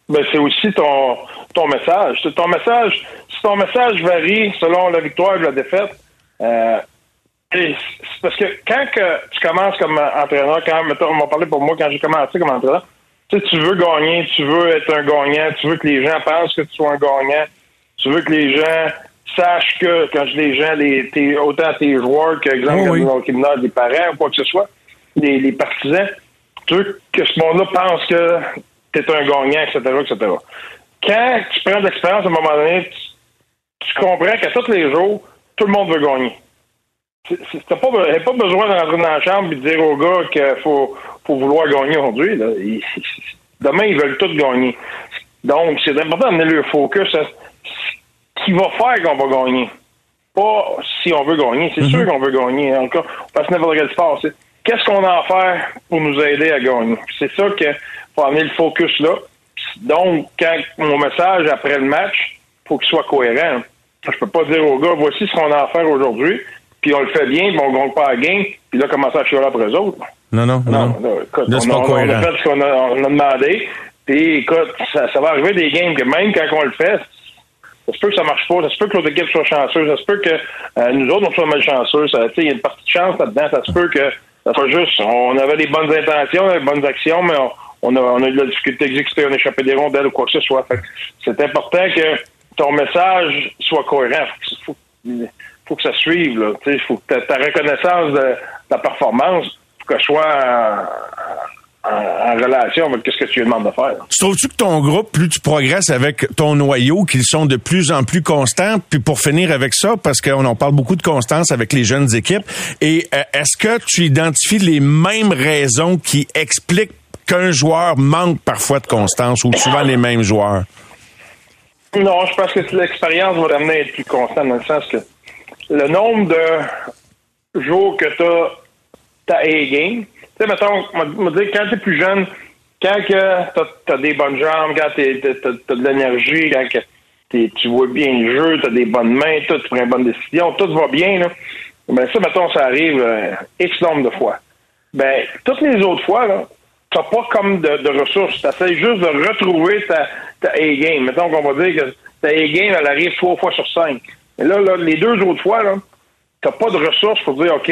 Ben, c'est aussi ton, ton message. C'est ton message. Si ton message varie selon la victoire ou la défaite, euh, c'est parce que quand que tu commences comme entraîneur, quand mettons, on m'a parlé pour moi quand j'ai commencé comme entraîneur, tu sais, tu veux gagner, tu veux être un gagnant, tu veux que les gens pensent que tu sois un gagnant, tu veux que les gens sachent que quand je dis les gens, les, tes, autant tes joueurs que, exemple, oui. comme des parents ou quoi que ce soit, les, les partisans, tu veux que ce monde-là pense que tu es un gagnant, etc., etc. Quand tu prends de l'expérience, à un moment donné, tu, tu comprends qu'à tous les jours, tout le monde veut gagner. T'as pas, pas besoin de rentrer dans la chambre et de dire aux gars qu'il faut, faut vouloir gagner aujourd'hui. demain, ils veulent tous gagner. Donc, c'est important d'amener le focus à ce qui va faire qu'on va gagner. Pas si on veut gagner. C'est sûr qu'on veut gagner. Encore, on passe n'importe quel sport. Qu'est-ce qu'on a à faire pour nous aider à gagner? C'est ça qu'il faut amener le focus là. Donc, quand mon message après le match, faut qu'il soit cohérent. Je peux pas dire aux gars, voici ce qu'on a à faire aujourd'hui, puis on le fait bien, puis on gagne pas la game, puis là, commencer à chialer après eux autres? Non, non, non. là, écoute, Là, c'est on, pas a, on a fait ce qu'on a, on a demandé, puis écoute, ça, ça va arriver des games que même quand on le fait, ça se peut que ça marche pas, ça se peut que l'autre équipe soit chanceuse, ça se peut que euh, nous autres, on soit malchanceux, ça, tu sais, il y a une partie de chance là-dedans, ça se peut que ça soit juste, on avait des bonnes intentions, on avait des bonnes actions, mais on, on a, on a eu de la difficulté à exécuter, on a échappé des rondelles ou quoi que ce soit. C'est important que ton message soit cohérent. Faut, que- faut, faut que ça suive, là. Tu sais, faut que ta, ta reconnaissance de ta performance, faut qu'elle soit en, en- en relation avec ce que tu lui demandes de faire. Tu trouves-tu que ton groupe, plus tu progresses avec ton noyau, qu'ils sont de plus en plus constants? Puis pour finir avec ça, parce qu'on en parle beaucoup de constance avec les jeunes équipes, et euh, est-ce que tu identifies les mêmes raisons qui expliquent qu'un joueur manque parfois de constance ou souvent les mêmes joueurs? Non, je pense que l'expérience va t'amener à être plus constant dans le sens que le nombre de jours que tu as ta A-game, tu sais, mettons, va dire, quand tu es plus jeune, quand tu as, des bonnes jambes, quand tu as, de l'énergie, quand que t'es- tu vois bien le jeu, tu as des bonnes mains, tout, tu prends une bonne décision, tout va bien, là. Ben ça, mettons, ça arrive euh, X nombre de fois. Ben, toutes les autres fois, là, t'as pas comme de, de ressources. T'essaies juste de retrouver ta, ta A-game. Mettons qu'on va dire que ta A-game, elle arrive trois fois sur cinq. Mais là, là les deux autres fois, là, t'as pas de ressources pour dire, OK,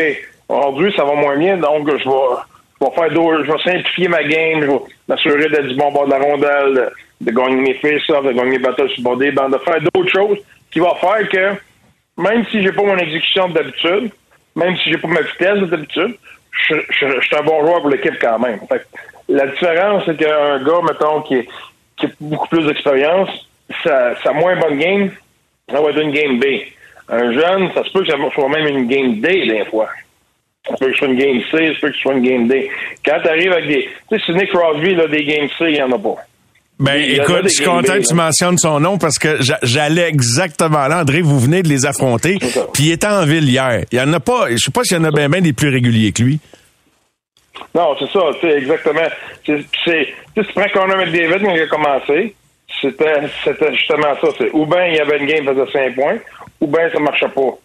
aujourd'hui, ça va moins bien, donc je vais, je vais faire d'autres, je vais simplifier ma game, je vais m'assurer d'être du bon bord de la rondelle, de gagner mes face-offs, de gagner mes battles subordées, de faire d'autres choses qui vont faire que même si j'ai pas mon exécution d'habitude, même si j'ai pas ma vitesse d'habitude, je, suis un bon joueur pour l'équipe quand même. Fait que la différence, c'est qu'un gars, mettons, qui, qui a beaucoup plus d'expérience, sa, sa moins bonne game, ça va être une game B. Un jeune, ça se peut que ça soit même une game D des fois. Ça peut que ce soit une game C, ça peut que ce soit une game D. Quand tu arrives avec des. Tu sais, c'est Nick Crosby, là, des game C, il n'y en a pas. Ben, écoute, je suis content que tu mentionnes son nom parce que j'a- j'allais exactement là. André, vous venez de les affronter. C'est. Puis il était en ville hier. Il y en a pas, je sais pas s'il y en a bien ben des plus réguliers que lui. Non, c'est ça, tu sais, exactement. C'est, c'est, tu sais, tu prends Connor McDavid quand il a commencé, c'était, c'était justement ça. C'est, ou bien il y avait une game qui faisait 5 points, ou bien ça marchait pas.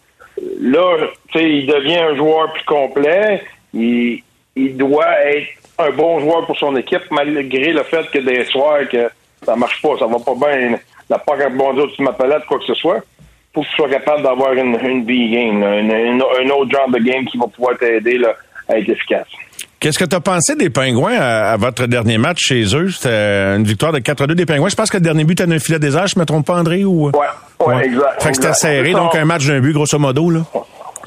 Là, tu sais, il devient un joueur plus complet. Il, il doit être un bon joueur pour son équipe, malgré le fait que des soirs que ça marche pas, ça va pas bien, la pas au-dessus de ma palette, quoi que ce soit. Faut que tu sois capable d'avoir une, une B-game, un autre genre de game qui va pouvoir t'aider là, à être efficace. Qu'est-ce que tu as pensé des Pingouins à, à votre dernier match chez eux? C'était une victoire de 4-2 des Pingouins. Je pense que le dernier but était un filet des airs, je me trompe pas, André? Ou... Ouais, ouais, exact. Fait que c'était serré, donc un match d'un but, grosso modo, là.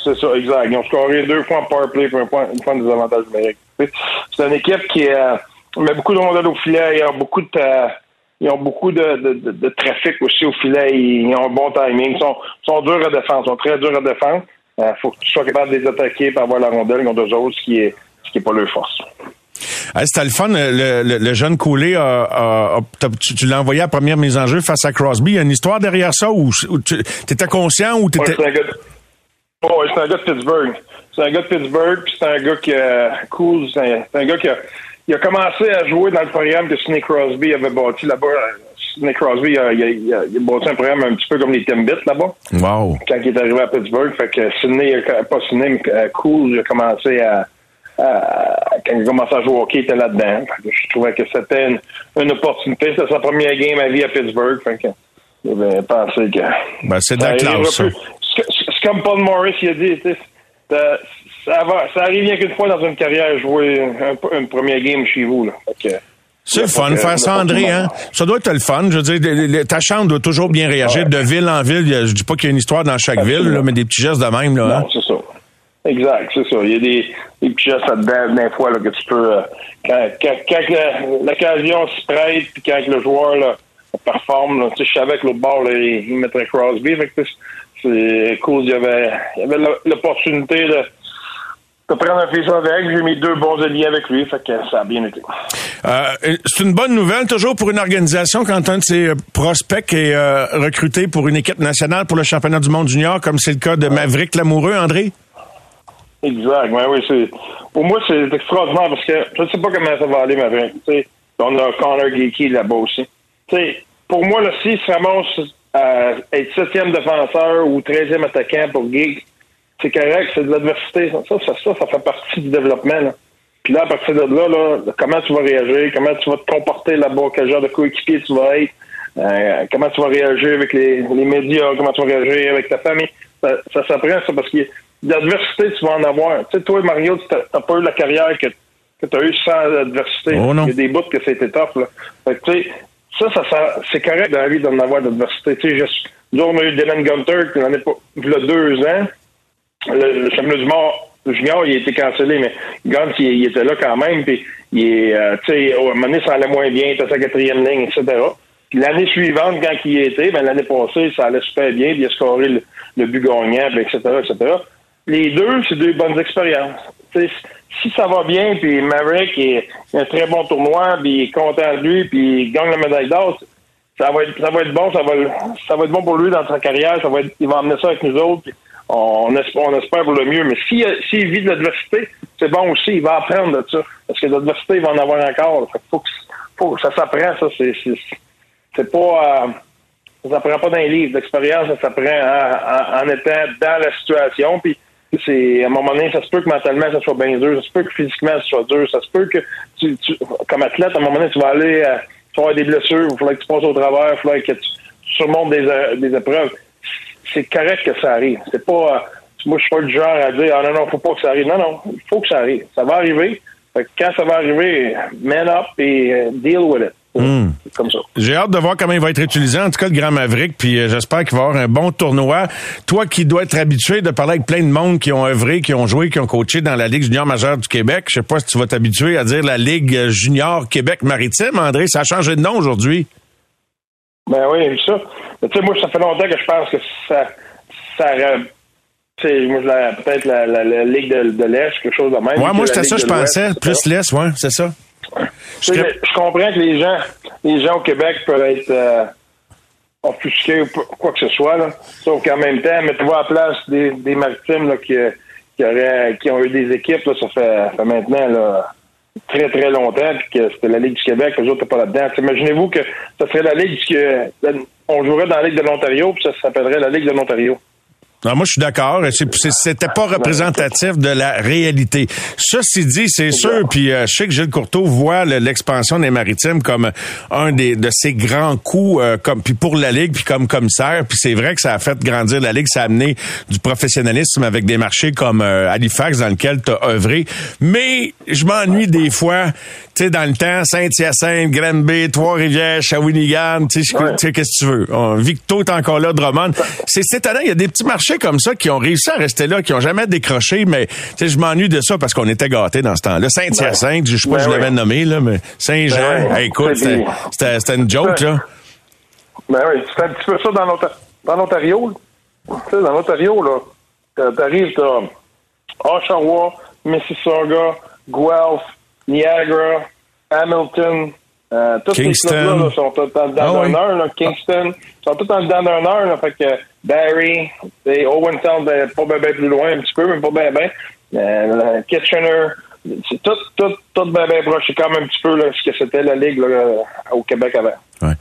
C'est ça, exact. Ils ont scoré deux fois en power play pour un point, une fois de désavantage numérique. Tu C'est une équipe qui euh, met beaucoup de rondelles au filet. Ils ont beaucoup de, euh, ils ont beaucoup de, de, de, de trafic aussi au filet. Ils, ont un bon timing. Ils sont, sont durs à défendre. Ils sont très durs à défendre. Il faut que tu sois capable de les attaquer pour avoir la rondelle. Ils ont deux autres, ce qui est, qui est pas leur force. Hey, C'était le fun. Le, le- le jeune Coulé, a- a- a- t'as- tu, tu l'as envoyé à la première mise en jeu face à Crosby. Il y a une histoire derrière ça où tu étais conscient ou Ouais, t'étais... c'est un gars de... ouais, c'est un gars de Pittsburgh. C'est un gars de Pittsburgh, puis c'est un gars qui a cool. C'est un, gars qui a, il a commencé à jouer dans le programme que Sidney Crosby avait bâti là-bas. Sidney Crosby, a, il, a, il, a, il a bâti un programme un petit peu comme les Timbits là-bas. Wow. Quand il est arrivé à Pittsburgh, fait que Sidney, pas Sidney, mais euh, Cool, il a commencé à- quand il commencé à jouer au hockey, il était là-dedans. Je trouvais que c'était une, une opportunité. C'était sa première game à vie à Pittsburgh. Fait que il avait pensé que Ben, c'est de la classe. C'est comme Paul Morris il a dit, ça, ça, va, ça arrive rien qu'une fois dans une carrière jouer un, une première game chez vous. Là. Fait que, C'est le fun, faire ça, André, hein? Ça doit être le fun. Je veux dire, ta chambre doit toujours bien réagir de ville en ville. Je dis pas qu'il y a une histoire dans chaque ville, là, mais des petits gestes de même, là. hein? Non. Exact, c'est ça. Il y a des, des petits gestes là-dedans, des fois, là, que tu peux. euh, quand quand, quand l'occasion se prête, puis quand le joueur là, performe, là, tu sais, je savais que l'autre bord, là, il, il mettrait Crosby. Fait que c'est- cool. Il y avait, il y avait l'opportunité de, de prendre un fils avec. J'ai mis deux bons alliés avec lui. Fait que ça a bien été. Euh, c'est une bonne nouvelle, toujours pour une organisation, quand un de ses euh, prospects est euh, recruté pour une équipe nationale pour le championnat du monde junior, comme c'est le cas de Maverick Lamoureux, André? Exact. Ouais, oui, c'est. Pour moi, c'est extraordinaire parce que je ne sais pas comment ça va aller, ma vraie. Tu sais, on a Connor Geeky là-bas aussi. Tu sais, pour moi, là, s'il se ramasse à être septième défenseur ou treizième attaquant pour Geek, c'est correct, c'est de l'adversité. Ça ça, ça, ça fait partie du développement. Là. Puis là, à partir de là, là, comment tu vas réagir, comment tu vas te comporter là-bas, quel genre de coéquipier tu vas être, euh, comment tu vas réagir avec les, les médias, comment tu vas réagir avec ta famille? Ça, ça s'apprend, ça, parce que l'adversité, tu vas en avoir. Tu sais, toi, Mario, tu n'as pas eu la carrière que, que tu as eu sans adversité. Oh non. Il y a des bouts que c'était tough. Là. Fait que, tu sais, ça, ça, ça c'est correct dans la vie d'en avoir de l'adversité. Tu sais, juste, nous, on a eu Dylan Gunter, qui en est pas, il y a deux ans, le, le championnat du monde junior, il a été cancellé, mais Guns, il, il était là quand même, puis il est, euh, tu sais, au- à un moment donné, ça allait moins bien, il était à sa quatrième ligne, etc. L'année suivante, quand il y était, ben, l'année passée, ça allait super bien, puis il a scoré le, le but gagnant, etc., etc. Les deux, c'est deux bonnes expériences. Si ça va bien, puis Maverick est, un très bon tournoi, puis il est content de lui, puis il gagne la médaille d'or, ça va être ça va être bon, ça va ça va être bon pour lui dans sa carrière, ça va être, il va emmener ça avec nous autres. on espère, on espère pour le mieux. Mais s'il s'il vit de l'adversité, c'est bon aussi, il va apprendre de ça. Parce que l'adversité, il va en avoir encore. Fait faut que, faut que ça s'apprend, ça. C'est c'est- pas euh, ça s'apprend pas dans les livres. L'expérience, ça s'apprend en, en- étant dans la situation. Puis c'est à un moment donné, ça se peut que mentalement ça soit bien dur, ça se peut que physiquement ça soit dur, ça se peut que tu, tu- comme athlète, à un moment donné, tu vas aller euh, tu vas avoir des blessures, il faudrait que tu passes au travers, il faudrait que tu, surmontes des, euh, des épreuves. C'est correct que ça arrive. C'est pas euh, moi je suis pas du genre à dire Ah non, non, faut pas que ça arrive. Non, non, il faut que ça arrive. Ça va arriver. Quand ça va arriver, man up et euh, deal with it. Hmm. Comme ça. J'ai hâte de voir comment il va être utilisé, en tout cas le Grand Maverick, puis euh, j'espère qu'il va avoir un bon tournoi. Toi qui dois être habitué de parler avec plein de monde qui ont œuvré, qui ont joué, qui ont coaché dans la Ligue junior majeure du Québec, je sais pas si tu vas t'habituer à dire la Ligue junior Québec maritime, André, ça a changé de nom aujourd'hui. Ben oui, ça. Mais tu sais, moi, ça fait longtemps que je pense que ça, ça moi, la- peut-être la, la, la Ligue de, de l'Est, quelque chose de même. Ouais, moi c'était ça je pensais, plus l'Est, ouais, c'est ça. Je comprends que les gens, les gens au Québec peuvent être euh, offusqués ou quoi que ce soit, là. Sauf qu'en même temps, mettez-vous à la place des, des maritimes là, qui, qui, auraient, qui ont eu des équipes, là, ça fait, maintenant là, très très longtemps, puis que c'était la Ligue du Québec, les autres n'étaient pas là-dedans. Imaginez-vous que ça serait la Ligue que on jouerait dans la Ligue de l'Ontario, puis ça s'appellerait la Ligue de l'Ontario. Non, moi, je suis d'accord. C'était pas représentatif de la réalité. Ceci dit, c'est sûr, puis euh, je sais que Gilles Courteau voit le- l'expansion des maritimes comme un des de ses grands coups, euh, comme puis pour la ligue, puis comme commissaire. Puis c'est vrai que ça a fait grandir la ligue, ça a amené du professionnalisme avec des marchés comme euh, Halifax dans lequel tu as œuvré. Mais je m'ennuie des fois. Tu sais, dans le temps, Saint-Hyacinthe, Granby, Trois-Rivières, Shawinigan, tu sais, Ouais. qu'est-ce que tu veux? On- Victo est encore là, Drummond. C'est étonnant, il y a des petits marchés comme ça qui ont réussi à rester là, qui ont jamais décroché, mais tu sais, je m'ennuie de ça parce qu'on était gâtés dans ce temps-là. Saint-Hyacinthe, je sais pas Ben si je l'avais ouais. nommé, là, mais Saint-Jean, Ben hey, écoute, c'était- c'était c'était une joke, là. Ben oui, c'est un petit peu ça dans l'Onta- dans l'Ontario. Tu sais, dans l'Ontario, là, t'arrives, t'as Oshawa, Mississauga, Guelph, Niagara, Hamilton, euh, tous Kingston. ces clubs-là là, sont tous dans le Ah dans oui. d'un heure, là, Kingston, sont tous dans le dans d'un heure, là, fait que Barry, Owen Sound, ben, pas bien plus loin, un petit peu, mais pas bien bien. Euh, Kitchener, c'est tout, tout, tout bien bien proche. C'est comme un petit peu là, ce que c'était la Ligue là, au Québec avant. Ouais.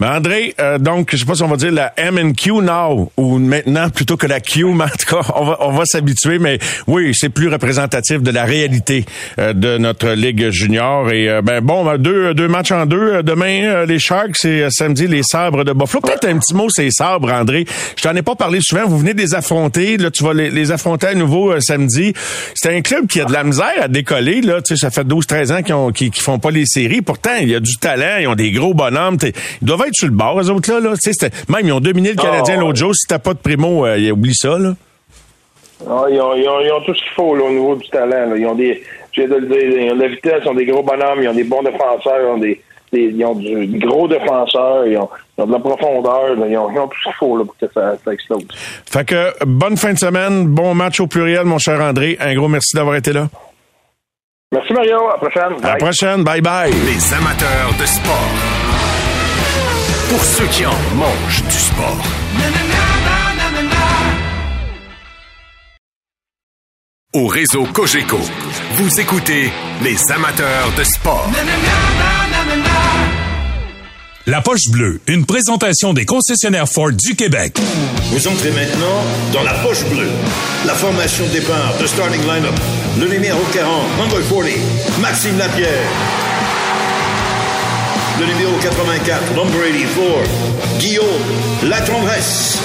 Mais André, euh, donc, je sais pas si on va dire la M&Q now, ou maintenant, plutôt que la Q, mais en tout cas, on va, on va s'habituer, mais oui, c'est plus représentatif de la réalité euh, de notre Ligue junior. Et euh, ben bon, ben, deux, deux matchs en deux. Euh, Demain, euh, les Sharks, et samedi, les Sabres de Buffalo. Peut-être un petit mot, ces Sabres, André. Je t'en ai pas parlé souvent. Vous venez de les affronter. Là, tu vas les, affronter à nouveau samedi. C'est un club qui a de la misère à décoller. Là, tu sais, ça fait 12-13 ans qu'ils qu'ils font pas les séries. Pourtant, il y a du talent. Ils ont des gros bonhommes. Ils doivent être sur le bord, eux autres là. là. Tu sais, c'était- Même ils ont dominé le Canadien Oh, l'autre jour. Si t'as pas de primo, euh, oublie ça. Là. Ah, ils, ont, ils, ont, ils ont tout ce qu'il faut là, au niveau du talent. là. Ils ont des, je viens de le dire, ils ont de la vitesse, ils ont des gros bonhommes, ils ont des bons défenseurs, ils ont des, des- ils ont du, gros défenseurs, ils ont, ils ont de la profondeur, là. ils, ont, ils ont tout ce qu'il faut là, pour que ça, ça explose. Fait que bonne fin de semaine, bon match au pluriel, mon cher André. Un gros merci d'avoir été là. Merci Mario, à la prochaine. À la prochaine, bye bye. Les amateurs de sport. Pour ceux qui en mangent du sport. Au réseau Cogeco, vous écoutez les amateurs de sport. La poche bleue, une présentation des concessionnaires Ford du Québec. Vous entrez maintenant dans la poche bleue. La formation de départ de starting lineup. Le numéro 40, number 40, Maxime Lapierre. Le numéro 84, number 84, Guillaume Latendresse.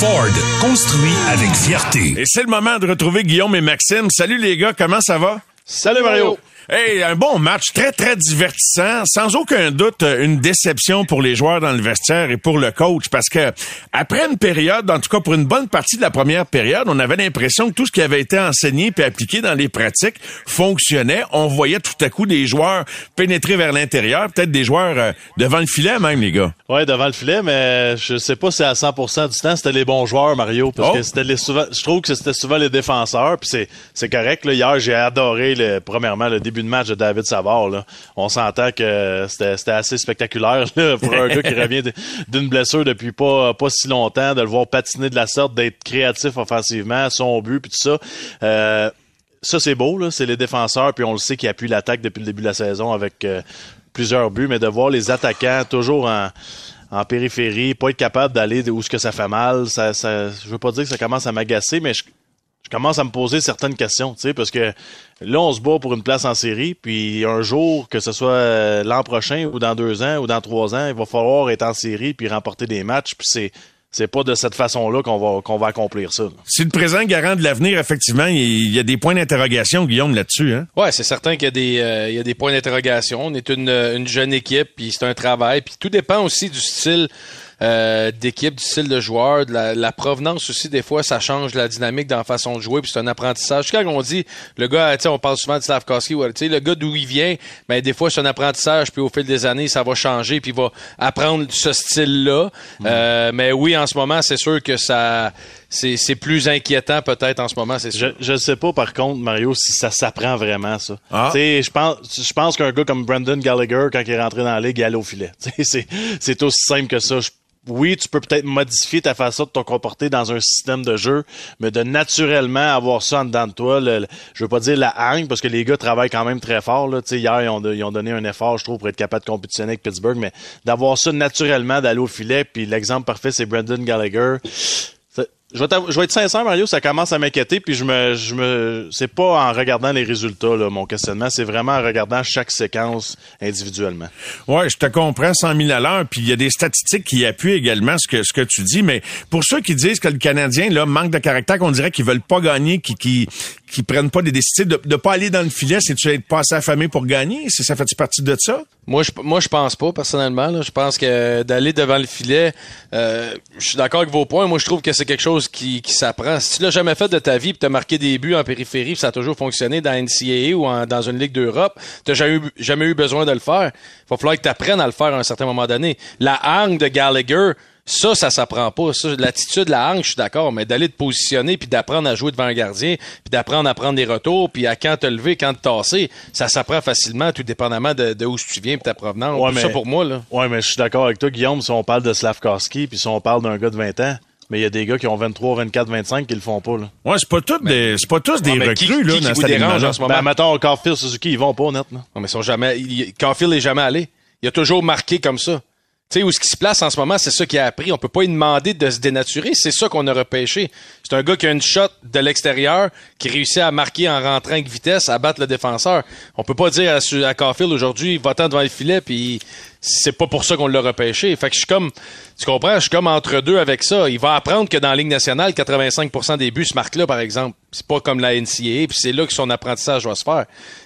Ford, construit avec fierté. Et c'est le moment de retrouver Guillaume et Maxime. Salut les gars, comment ça va? Salut Mario. Hey, un bon match, très très divertissant, sans aucun doute une déception pour les joueurs dans le vestiaire et pour le coach parce que après une période, en tout cas pour une bonne partie de la première période, on avait l'impression que tout ce qui avait été enseigné puis appliqué dans les pratiques fonctionnait. On voyait tout à coup des joueurs pénétrer vers l'intérieur, peut-être des joueurs euh, devant le filet même les gars. Ouais, devant le filet, mais je sais pas si à 100% du temps c'était les bons joueurs Mario parce Oh. que c'était les souvent je trouve que c'était souvent les défenseurs puis c'est c'est correct là. hier j'ai adoré le premièrement le début de match de David Savard là. On s'entend que c'était assez spectaculaire là, pour un gars qui revient d'une blessure depuis pas si longtemps de le voir patiner de la sorte, d'être créatif offensivement, son but puis tout ça. Euh, ça c'est beau c'est les défenseurs puis on le sait qui appuient l'attaque depuis le début de la saison avec euh, plusieurs buts mais de voir les attaquants toujours en en périphérie, pas être capable d'aller où ce que ça fait mal, ça, ça je veux pas dire que ça commence à m'agacer mais je, je commence à me poser certaines questions, tu sais parce que là on se bat pour une place en série puis un jour que ce soit euh, l'an prochain ou dans deux ans ou dans trois ans, il va falloir être en série puis remporter des matchs puis c'est c'est pas de cette façon-là qu'on va, qu'on va accomplir ça. Si le présent garant de l'avenir, effectivement, il y a des points d'interrogation, Guillaume, là-dessus. Hein? Ouais, c'est certain qu'il y a des, euh, il y a des points d'interrogation. On est une, une jeune équipe, puis c'est un travail. Puis tout dépend aussi du style euh, d'équipe, du style de joueur, de la, la provenance aussi. Des fois, ça change la dynamique dans la façon de jouer, puis c'est un apprentissage. Quand on dit le gars, on parle souvent de Slavkowski, ouais, le gars d'où il vient, ben des fois c'est un apprentissage, puis au fil des années, ça va changer, puis il va apprendre ce style-là. Euh, mais oui, en ce moment, c'est sûr que ça, c'est c'est plus inquiétant peut-être en ce moment, c'est Je, sûr. je sais pas, par contre, Mario, si ça s'apprend vraiment, ça. Ah. Tu sais, je pense, je pense qu'un gars comme Brendan Gallagher, quand il est rentré dans la ligue, il allait au filet. C'est, c'est aussi simple que ça. Je- oui, tu peux peut-être modifier ta façon de te comporter dans un système de jeu, mais de naturellement avoir ça en dedans de toi, le, le- je veux pas dire la haine, parce que les gars travaillent quand même très fort. Là. Tu sais, hier, ils ont, ils ont donné un effort, je trouve, pour être capable de compétitionner avec Pittsburgh, mais d'avoir ça naturellement, d'aller au filet, puis l'exemple parfait, c'est Brendan Gallagher. Je vais, je vais être sincère, Mario, ça commence à m'inquiéter, puis je me, je me, c'est pas en regardant les résultats, là, mon questionnement, c'est vraiment en regardant chaque séquence individuellement. Ouais, je te comprends 100 000 à l'heure, puis il y a des statistiques qui appuient également ce que ce que tu dis, mais pour ceux qui disent que le Canadien là manque de caractère, qu'on dirait qu'ils veulent pas gagner, qui qui qui prennent pas des décisions de de pas aller dans le filet, c'est tu être pas assez affamé pour gagner, c'est ça fait partie de ça? Moi, je, moi, je pense pas, personnellement. là. Je pense que d'aller devant le filet, euh, je suis d'accord avec vos points. Moi, je trouve que c'est quelque chose qui, qui s'apprend. Si tu l'as jamais fait de ta vie, puis t'as marqué des buts en périphérie, puis ça a toujours fonctionné dans NCAA ou dans une ligue d'Europe, t'as jamais eu, jamais eu besoin de le faire. Il va falloir que tu apprennes à le faire à un certain moment donné. La hargne de Gallagher, ça, ça s'apprend pas. Ça, l'attitude, la hangue, je suis d'accord, mais d'aller te positionner puis d'apprendre à jouer devant un gardien, puis d'apprendre à prendre des retours, puis à quand te lever, quand te tasser, ça s'apprend facilement, tout dépendamment de, de où tu viens, puis ta provenance. Ouais, Tout mais- Ça pour moi là. Ouais, mais je suis d'accord avec toi, Guillaume, si on parle de Slavkowski, puis si on parle d'un gars de 20 ans, mais il y a des gars qui ont 23, 24, 25 qui le font pas, là. Ouais, c'est pas tous des c'est pas tous des mais qui- recrues là qui- dans vous cet dérange en ce moment? Ben, mettons, Carfield, Suzuki, ils vont pas, honnête, là. Non, mais ils sont jamais. il- Caulfield est jamais allé. Il a toujours marqué comme ça. Tu sais, où ce qui se place en ce moment, c'est ça qu'il a appris. On peut pas lui demander de se dénaturer. C'est ça qu'on a repêché. C'est un gars qui a une shot de l'extérieur, qui réussit à marquer en rentrant avec vitesse, à battre le défenseur. On peut pas dire à, à Caulfield aujourd'hui, va-t'en devant le filet, puis c'est pas pour ça qu'on l'a repêché. Fait que je suis comme, tu comprends, je suis comme entre deux avec ça. Il va apprendre que dans la Ligue nationale, 85% des buts se marquent là, par exemple. C'est pas comme la NCAA, puis c'est là que son apprentissage va se faire.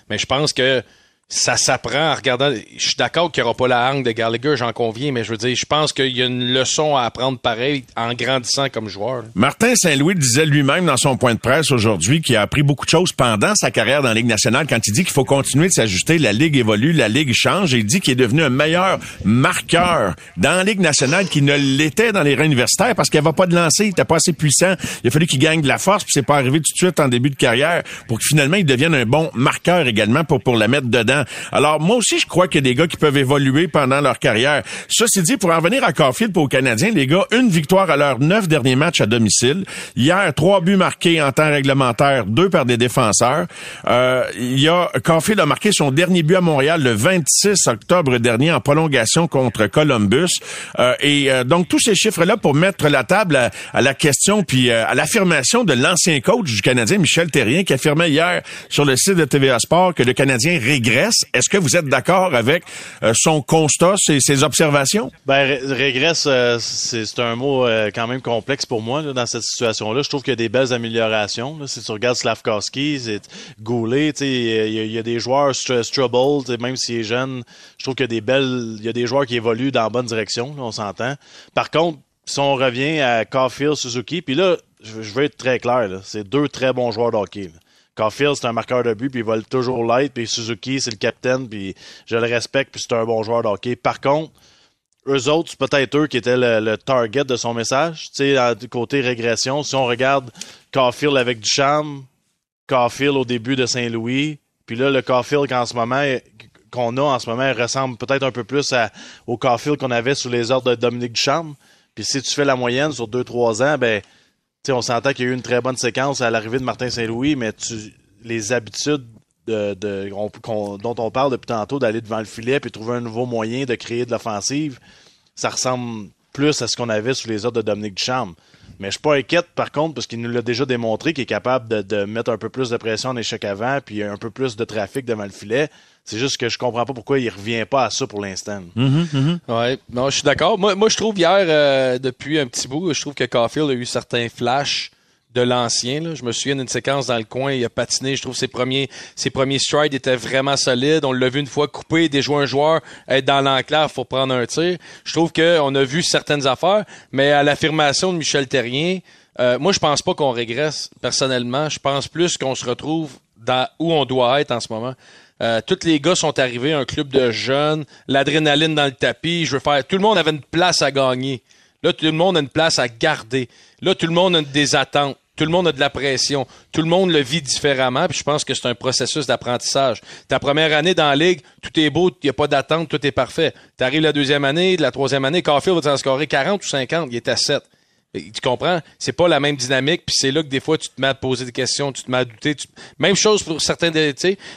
Mais je pense que ça s'apprend en regardant. Je suis d'accord qu'il n'y aura pas la hangue de Gallagher, j'en conviens, mais je veux dire, je pense qu'il y a une leçon à apprendre pareil en grandissant comme joueur. Martin Saint-Louis disait lui-même dans son point de presse aujourd'hui qu'il a appris beaucoup de choses pendant sa carrière dans la Ligue nationale quand il dit qu'il faut continuer de s'ajuster. La Ligue évolue, la Ligue change et il dit qu'il est devenu un meilleur marqueur dans la Ligue nationale qu'il ne l'était dans les rangs universitaires parce qu'il n'avait pas de lancer, il était pas assez puissant. Il a fallu qu'il gagne de la force puis c'est pas arrivé tout de suite en début de carrière pour que finalement il devienne un bon marqueur également pour, pour la mettre dedans. Alors moi aussi je crois qu'il y a des gars qui peuvent évoluer pendant leur carrière. Ceci dit, pour en venir à Caulfield pour aux Canadiens, les gars, une victoire à leurs neuf derniers matchs à domicile. Hier, trois buts marqués en temps réglementaire, deux par des défenseurs. Euh, y a Caulfield a marqué son dernier but à Montréal le 26 octobre dernier en prolongation contre Columbus. Euh, et euh, donc tous ces chiffres-là pour mettre la table à, à la question puis euh, à l'affirmation de l'ancien coach du Canadien Michel Terrien qui affirmait hier sur le site de TVA Sport que le Canadien régresse. Est-ce que vous êtes d'accord avec euh, son constat, ses, ses observations? Ben, ré- régresse, euh, c'est un mot euh, quand même complexe pour moi dans cette situation-là. Je trouve qu'il y a des belles améliorations. Si tu regardes Slavkowski, c'est Goulet, il y, a- des joueurs Str- même s'il est jeune, je trouve qu'il y a des belles, il y a des joueurs qui évoluent dans la bonne direction. on s'entend. Par contre, si on revient à Caulfield, Suzuki, puis là, je, veux être très clair, c'est deux très bons joueurs de hockey. là. Caulfield, c'est un marqueur de but, puis il va toujours l'être, puis Suzuki, c'est le capitaine, puis je le respecte, puis c'est un bon joueur de hockey. Par contre, eux autres, c'est peut-être eux qui étaient le, target de son message. Tu sais, du côté régression, si on regarde Caulfield avec Duchamp, Caulfield au début de Saint-Louis, puis là, le Caulfield qu'en ce moment, qu'on a en ce moment, ressemble peut-être un peu plus au Caulfield qu'on avait sous les ordres de Dominique Duchamp. Puis si tu fais la moyenne sur 2-3 ans, ben, tu sais, on s'entend qu'il y a eu une très bonne séquence à l'arrivée de Martin Saint-Louis, mais tu, les habitudes dont on parle depuis tantôt, d'aller devant le filet puis trouver un nouveau moyen de créer de l'offensive, ça ressemble plus à ce qu'on avait sous les ordres de Dominique Duchamp. Mais je suis pas inquiète, par contre, parce qu'il nous l'a déjà démontré qu'il est capable de, de mettre un peu plus de pression en échec avant, puis un peu plus de trafic devant le filet. C'est juste que je comprends pas pourquoi il revient pas à ça pour l'instant. Ouais, non, je suis d'accord. Moi, moi, je trouve hier, euh, depuis un petit bout, je trouve que Caulfield a eu certains flashs de l'ancien. Je me souviens d'une séquence dans le coin, il a patiné. Je trouve ses premiers, ses premiers strides étaient vraiment solides. On l'a vu une fois couper, déjouer un joueur, être dans l'enclave pour prendre un tir. Je trouve qu'on a vu certaines affaires, mais à l'affirmation de Michel Terrien, euh, moi, je pense pas qu'on régresse. Personnellement, je pense plus qu'on se retrouve dans où on doit être en ce moment. Euh, tous les gars sont arrivés, un club de jeunes, l'adrénaline dans le tapis. Je veux faire. Tout le monde avait une place à gagner. Là, tout le monde a une place à garder. Là, tout le monde a des attentes. Tout le monde a de la pression. Tout le monde le vit différemment. Puis je pense que c'est un processus d'apprentissage. Ta première année dans la ligue, tout est beau, il n'y a pas d'attente, tout est parfait. Tu arrives la deuxième année, la troisième année, Caulfield va t'en scorer 40 ou 50, il est à 7. Et Tu comprends? C'est pas la même dynamique, puis c'est là que des fois tu te mets à poser des questions, tu te mets à douter. Même chose pour certains des,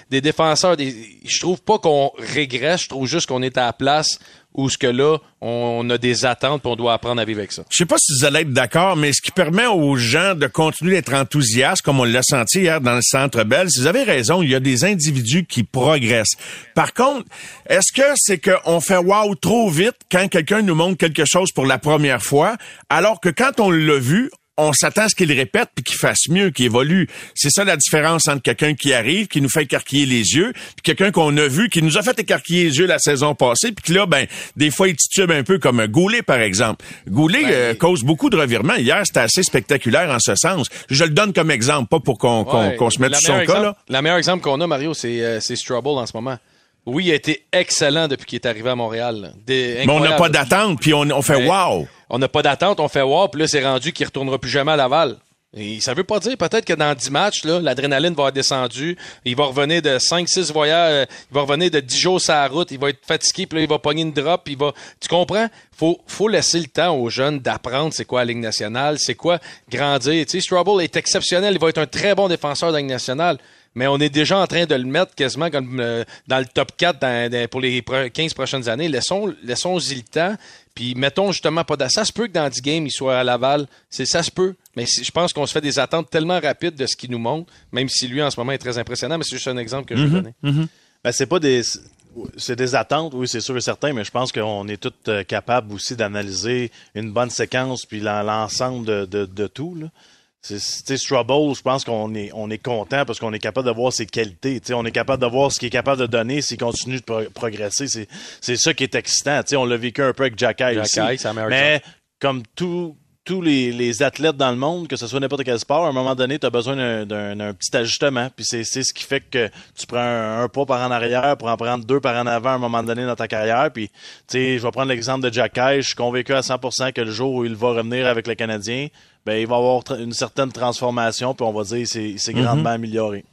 des défenseurs. Je trouve pas qu'on régresse, je trouve juste qu'on est à la place où ce que là, on a des attentes, on doit apprendre à vivre avec ça. Je sais pas si vous allez être d'accord, mais ce qui permet aux gens de continuer d'être enthousiastes, comme on l'a senti hier dans le Centre Bell, si vous avez raison, il y a des individus qui progressent. Par contre, est-ce que c'est qu'on fait wow trop vite quand quelqu'un nous montre quelque chose pour la première fois, alors que quand on l'a vu, on s'attend à ce qu'il répète puis qu'il fasse mieux, qu'il évolue. C'est ça la différence entre quelqu'un qui arrive, qui nous fait écarquiller les yeux, puis quelqu'un qu'on a vu, qui nous a fait écarquiller les yeux la saison passée, puis que là, ben, des fois, il titube un peu comme Goulet, par exemple. Goulet euh, cause beaucoup de revirements. Hier, c'était assez spectaculaire en ce sens. Je le donne comme exemple, pas pour qu'on Ouais. qu'on se mette sur son cas, là. La meilleure exemple qu'on a, Mario, c'est euh, c'est Strubble en ce moment. Oui, il a été excellent depuis qu'il est arrivé à Montréal. Des- Mais on n'a pas d'attente, puis on, on fait wow. On n'a pas d'attente, on fait wow, puis là, c'est rendu qu'il retournera plus jamais à Laval. Et ça veut pas dire peut-être que dans 10 matchs, l'adrénaline va être descendue. Il va revenir de 5-6 voyages, euh, il va revenir de 10 jours sur la route, il va être fatigué, puis là, il va pogner une drop, il va. Tu comprends? Faut, faut laisser le temps aux jeunes d'apprendre c'est quoi la Ligue nationale, c'est quoi grandir. Tu sais, est exceptionnel, il va être un très bon défenseur de la Ligue nationale. Mais on est déjà en train de le mettre quasiment comme euh, dans le top 4 dans- dans- pour les pro- 15 prochaines années. Laissons, laissons-y le temps. Puis mettons justement pas. Ça se peut que dans 10 games, il soit à Laval. C'est, ça se peut. Mais je pense qu'on se fait des attentes tellement rapides de ce qu'il nous montre, même si lui en ce moment est très impressionnant. Mais c'est juste un exemple que je veux donner. Ben, c'est pas des. C'est des attentes, oui, c'est sûr et certain, mais je pense qu'on est tous euh, capables aussi d'analyser une bonne séquence puis l'en- l'ensemble de, de, de tout. Là. C'est, je pense qu'on est, on est content parce qu'on est capable de voir ses qualités. Tu sais, on est capable de voir ce qu'il est capable de donner s'il continue de pro- progresser. C'est, c'est ça qui est excitant. Tu sais, on l'a vécu un peu avec Jack Eye Jack Mais comme tout, tous les, les athlètes dans le monde, que ce soit n'importe quel sport, à un moment donné, tu as besoin d'un, petit ajustement. Puis c'est, c'est ce qui fait que tu prends un, un pas par en arrière pour en prendre deux par en avant à un moment donné dans ta carrière. Puis, tu sais, je vais prendre l'exemple de Jack Eye. Je suis convaincu à 100% que le jour où il va revenir avec le Canadien, ben, il va avoir une certaine transformation. Puis on va dire s'est, il s'est grandement amélioré.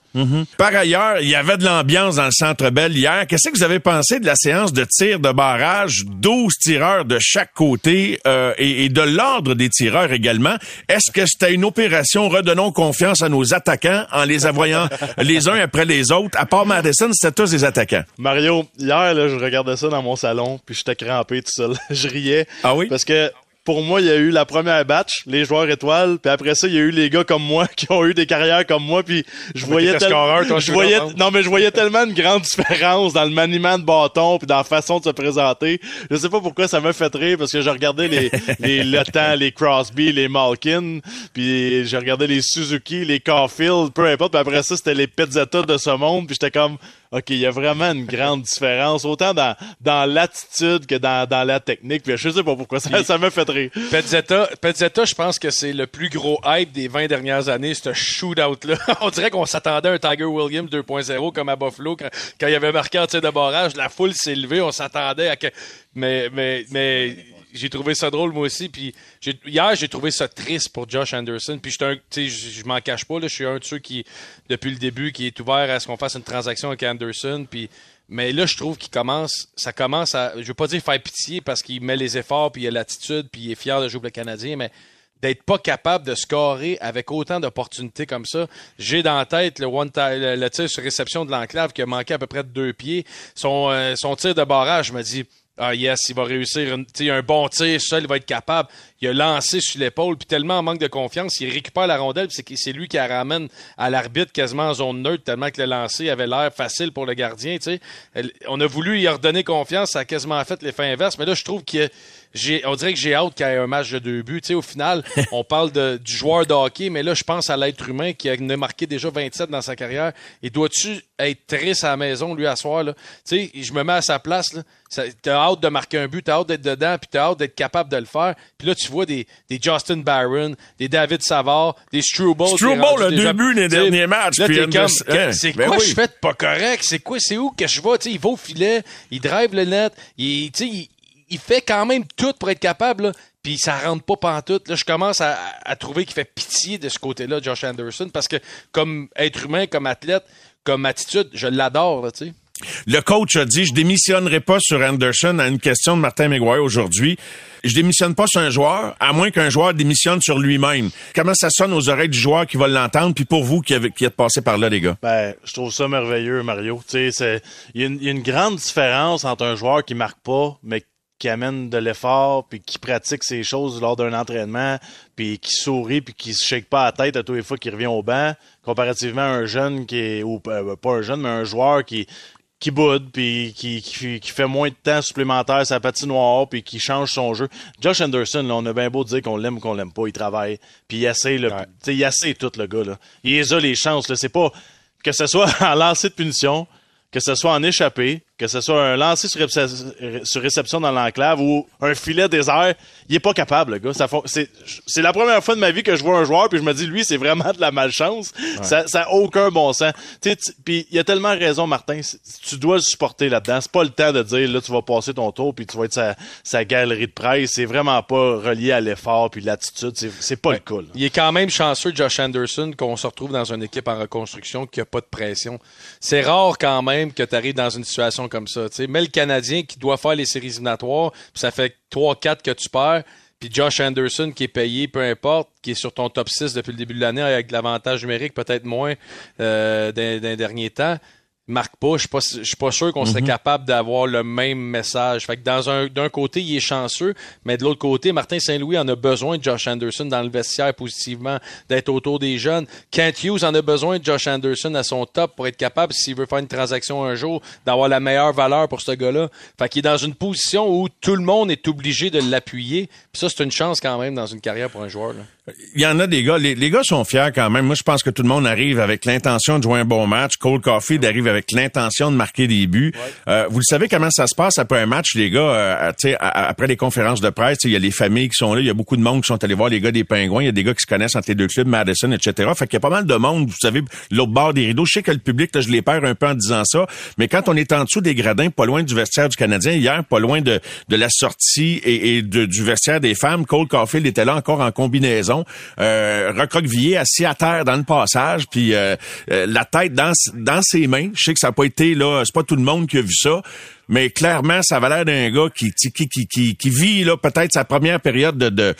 Par ailleurs, il y avait de l'ambiance dans le Centre Bell hier. Qu'est-ce que vous avez pensé de la séance de tir de barrage? 12 tireurs de chaque côté euh, et, et de l'ordre des tireurs également. Est-ce que c'était une opération? Redonnons confiance à nos attaquants en les avoyant les uns après les autres? À part Madison, c'était tous des attaquants. Mario, hier, là, je regardais ça dans mon salon, puis j'étais crampé tout seul. je riais. Ah oui? Parce que pour moi, il y a eu la première batch, les joueurs étoiles, puis après ça, il y a eu les gars comme moi qui ont eu des carrières comme moi, puis je voyais je voyais comprends. non mais je voyais tellement une grande différence dans le maniement de bâton puis dans la façon de se présenter. Je sais pas pourquoi ça m'a fait rire parce que je regardais les les Le Temps, les Crosby, les Malkin, puis je regardais les Suzuki, les Caulfield, peu importe, puis après ça, c'était les Pizzetta de ce monde, puis j'étais comme OK, il y a vraiment une grande différence, autant dans, dans l'attitude que dans, dans la technique. Puis je sais pas pourquoi, ça, ça m'a fait rire. Pezzetta, Pezzetta, je pense que c'est le plus gros hype des 20 dernières années, ce shootout-là. On dirait qu'on s'attendait à un Tiger Williams 2.0 comme à Buffalo quand, quand il avait marqué en tir de barrage. La foule s'est levée, on s'attendait à que... Mais, mais, mais j'ai trouvé ça drôle, moi aussi. Puis hier, j'ai trouvé ça triste pour Josh Anderson. Puis je m'en cache pas, je suis un de ceux qui, depuis le début, qui est ouvert à ce qu'on fasse une transaction avec Anderson. Puis mais là, je trouve qu'il commence, ça commence à, je veux pas dire faire pitié parce qu'il met les efforts, puis il a l'attitude, puis il est fier de jouer pour le Canadien, mais d'être pas capable de scorer avec autant d'opportunités comme ça. J'ai dans la tête le one le, le tir sur réception de l'enclave qui a manqué à peu près de deux pieds. Son, euh, son tir de barrage, je me dis, ah yes, il va réussir une- un bon tir seul, il va être capable. Il a lancé sur l'épaule, puis tellement en manque de confiance, il récupère la rondelle, c'est, c'est lui qui la ramène à l'arbitre quasiment en zone neutre, tellement que le lancer avait l'air facile pour le gardien. tu sais. Elle- On a voulu y redonner confiance, ça a quasiment fait l'effet inverse, mais là, je trouve que j'ai, on dirait que j'ai hâte qu'il y ait un match de deux buts. Tu sais, au final, on parle de, du joueur de hockey, mais là, je pense à l'être humain qui a marqué déjà 27 dans sa carrière. Et dois-tu être triste à la maison, lui, à soir, là? Tu sais, je me mets à sa place, là. Ça- T'as hâte de marquer un but, t'as hâte d'être dedans, puis t'as hâte d'être capable de le faire. Puis là, tu vois des, des Justin Barron, des David Savard, des Struble. Struble a deux buts les derniers matchs, Là, puis comme, hein, c'est ben quoi oui. je fais de pas correct? C'est quoi? C'est où que je vais? Tu sais, il va au filet, il drive le net, il, tu sais, il, il fait quand même tout pour être capable, là, puis ça rentre pas pantoute. Là, je commence à, à trouver qu'il fait pitié de ce côté-là, Josh Anderson, parce que comme être humain, comme athlète, comme attitude, je l'adore, là, tu sais. Le coach a dit, je démissionnerai pas sur Anderson à une question de Martin McGuire aujourd'hui. Je démissionne pas sur un joueur, à moins qu'un joueur démissionne sur lui-même. Comment ça sonne aux oreilles du joueur qui va l'entendre, puis pour vous qui, avez, qui êtes passé par là, les gars? Ben, je trouve ça merveilleux, Mario. Tu sais, c'est, il y, a une- il y a une grande différence entre un joueur qui marque pas, mais qui amène de l'effort, puis qui pratique ces choses lors d'un entraînement, puis qui sourit, puis qui se shake pas la tête à tous les fois qu'il revient au banc, comparativement à un jeune qui est, ou euh, pas un jeune, mais un joueur qui qui boude, puis qui, qui, qui fait moins de temps supplémentaire sa patinoire, puis qui change son jeu. Josh Anderson, là, on a bien beau dire qu'on l'aime ou qu'on l'aime pas, il travaille, puis il essaie, le, tu sais, il essaie tout, le gars. Là. Il a les chances. Là. C'est pas que ce soit en lancer de punition, que ce soit en échappé, que ce soit un lancer sur, réception- sur réception dans l'enclave ou un filet désert, il est pas capable, le gars. Ça c'est, la première fois de ma vie que je vois un joueur puis je me dis, lui, c'est vraiment de la malchance. Ça, ça a aucun bon sens. Tu sais, tu- Puis il a tellement raison, Martin. Tu dois le supporter là-dedans. C'est pas le temps de dire, là, tu vas passer ton tour puis tu vas être sa, sa galerie de presse. C'est vraiment pas relié à l'effort puis l'attitude. C'est, c'est pas le cas. là. Il est quand même chanceux, Josh Anderson, qu'on se retrouve dans une équipe en reconstruction qui a pas de pression. C'est rare quand même que tu arrives dans une situation comme ça. tu sais. Mais le Canadien qui doit faire les séries éliminatoires, puis ça fait 3-4 que tu perds, puis Josh Anderson qui est payé, peu importe, qui est sur ton top 6 depuis le début de l'année avec l'avantage numérique, peut-être moins euh, d'un dernier temps. Marque pas, je suis pas, je suis pas sûr qu'on serait capable d'avoir le même message. Fait que dans un, d'un côté, il est chanceux, mais de l'autre côté, Martin Saint-Louis en a besoin de Josh Anderson dans le vestiaire positivement, d'être autour des jeunes. Kent Hughes en a besoin de Josh Anderson à son top pour être capable, s'il veut faire une transaction un jour, d'avoir la meilleure valeur pour ce gars-là. Fait qu'il est dans une position où tout le monde est obligé de l'appuyer. Puis ça, c'est une chance quand même dans une carrière pour un joueur. Là. Il y en a des gars, les, les gars sont fiers quand même. Moi, je pense que tout le monde arrive avec l'intention de jouer un bon match. Cole Caulfield arrive avec l'intention de marquer des buts. Euh, vous le savez comment ça se passe après un match, les gars, euh, tu sais, après les conférences de presse, il y a les familles qui sont là, il y a beaucoup de monde qui sont allés voir les gars des Pingouins, il y a des gars qui se connaissent entre les deux clubs, Madison, etc. Fait qu'il y a pas mal de monde, vous savez, l'autre bord des rideaux. Je sais que le public, là, je les perds un peu en disant ça, mais quand on est en dessous des gradins, pas loin du vestiaire du Canadien, hier, pas loin de, de la sortie et, et de- du vestiaire des femmes, Cole Caulfield était là encore en combinaison, euh, recroquevillé, assis à terre dans le passage, puis euh, euh, la tête dans, dans ses mains. Je sais que ça n'a pas été là, c'est pas tout le monde qui a vu ça, mais clairement, ça avait l'air d'un gars qui, qui, qui, qui, qui, vit là peut-être sa première période de, de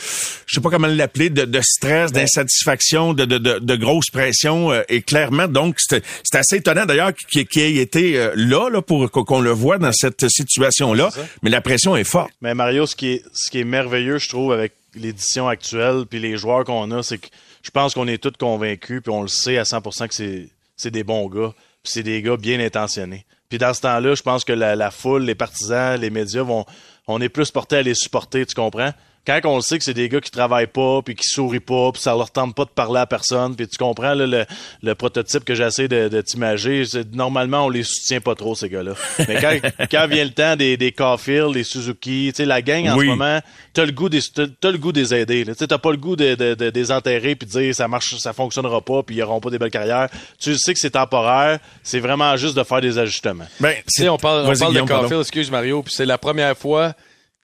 je sais pas comment l'appeler, de, de stress, d'insatisfaction, de, de, de, de grosse pression. euh, et clairement, donc, c'était assez étonnant d'ailleurs qu'il ait été euh, là, là pour qu'on le voit dans cette situation-là. Mais la pression est forte. Mais Mario, ce qui est, ce qui est merveilleux, je trouve, avec l'édition actuelle puis les joueurs qu'on a, c'est que je pense qu'on est tous convaincus puis on le sait à 100% que c'est, c'est des bons gars c'est des gars bien intentionnés. Puis dans ce temps-là, je pense que la, foule, les partisans, les médias vont, on est plus portés à les supporter, tu comprends? Quand on le sait que c'est des gars qui travaillent pas, puis qui sourient pas, puis ça leur tente pas de parler à personne, puis tu comprends là, le, le prototype que j'essaie de, de t'imager, c'est- normalement on les soutient pas trop ces gars-là. Mais quand, quand vient le temps des, des Caulfield, des Suzuki, tu sais la gang en Oui. ce moment, t'as le goût des t'as, le goût des aider. là. Tu sais t'as pas le goût de, de, de- des enterrer puis de dire ça marche, ça fonctionnera pas, puis ils auront pas des belles carrières. Tu sais que c'est temporaire, c'est vraiment juste de faire des ajustements. Ben, Tu sais, on parle, on parle de. Caulfield, excuse Mario, puis c'est la première fois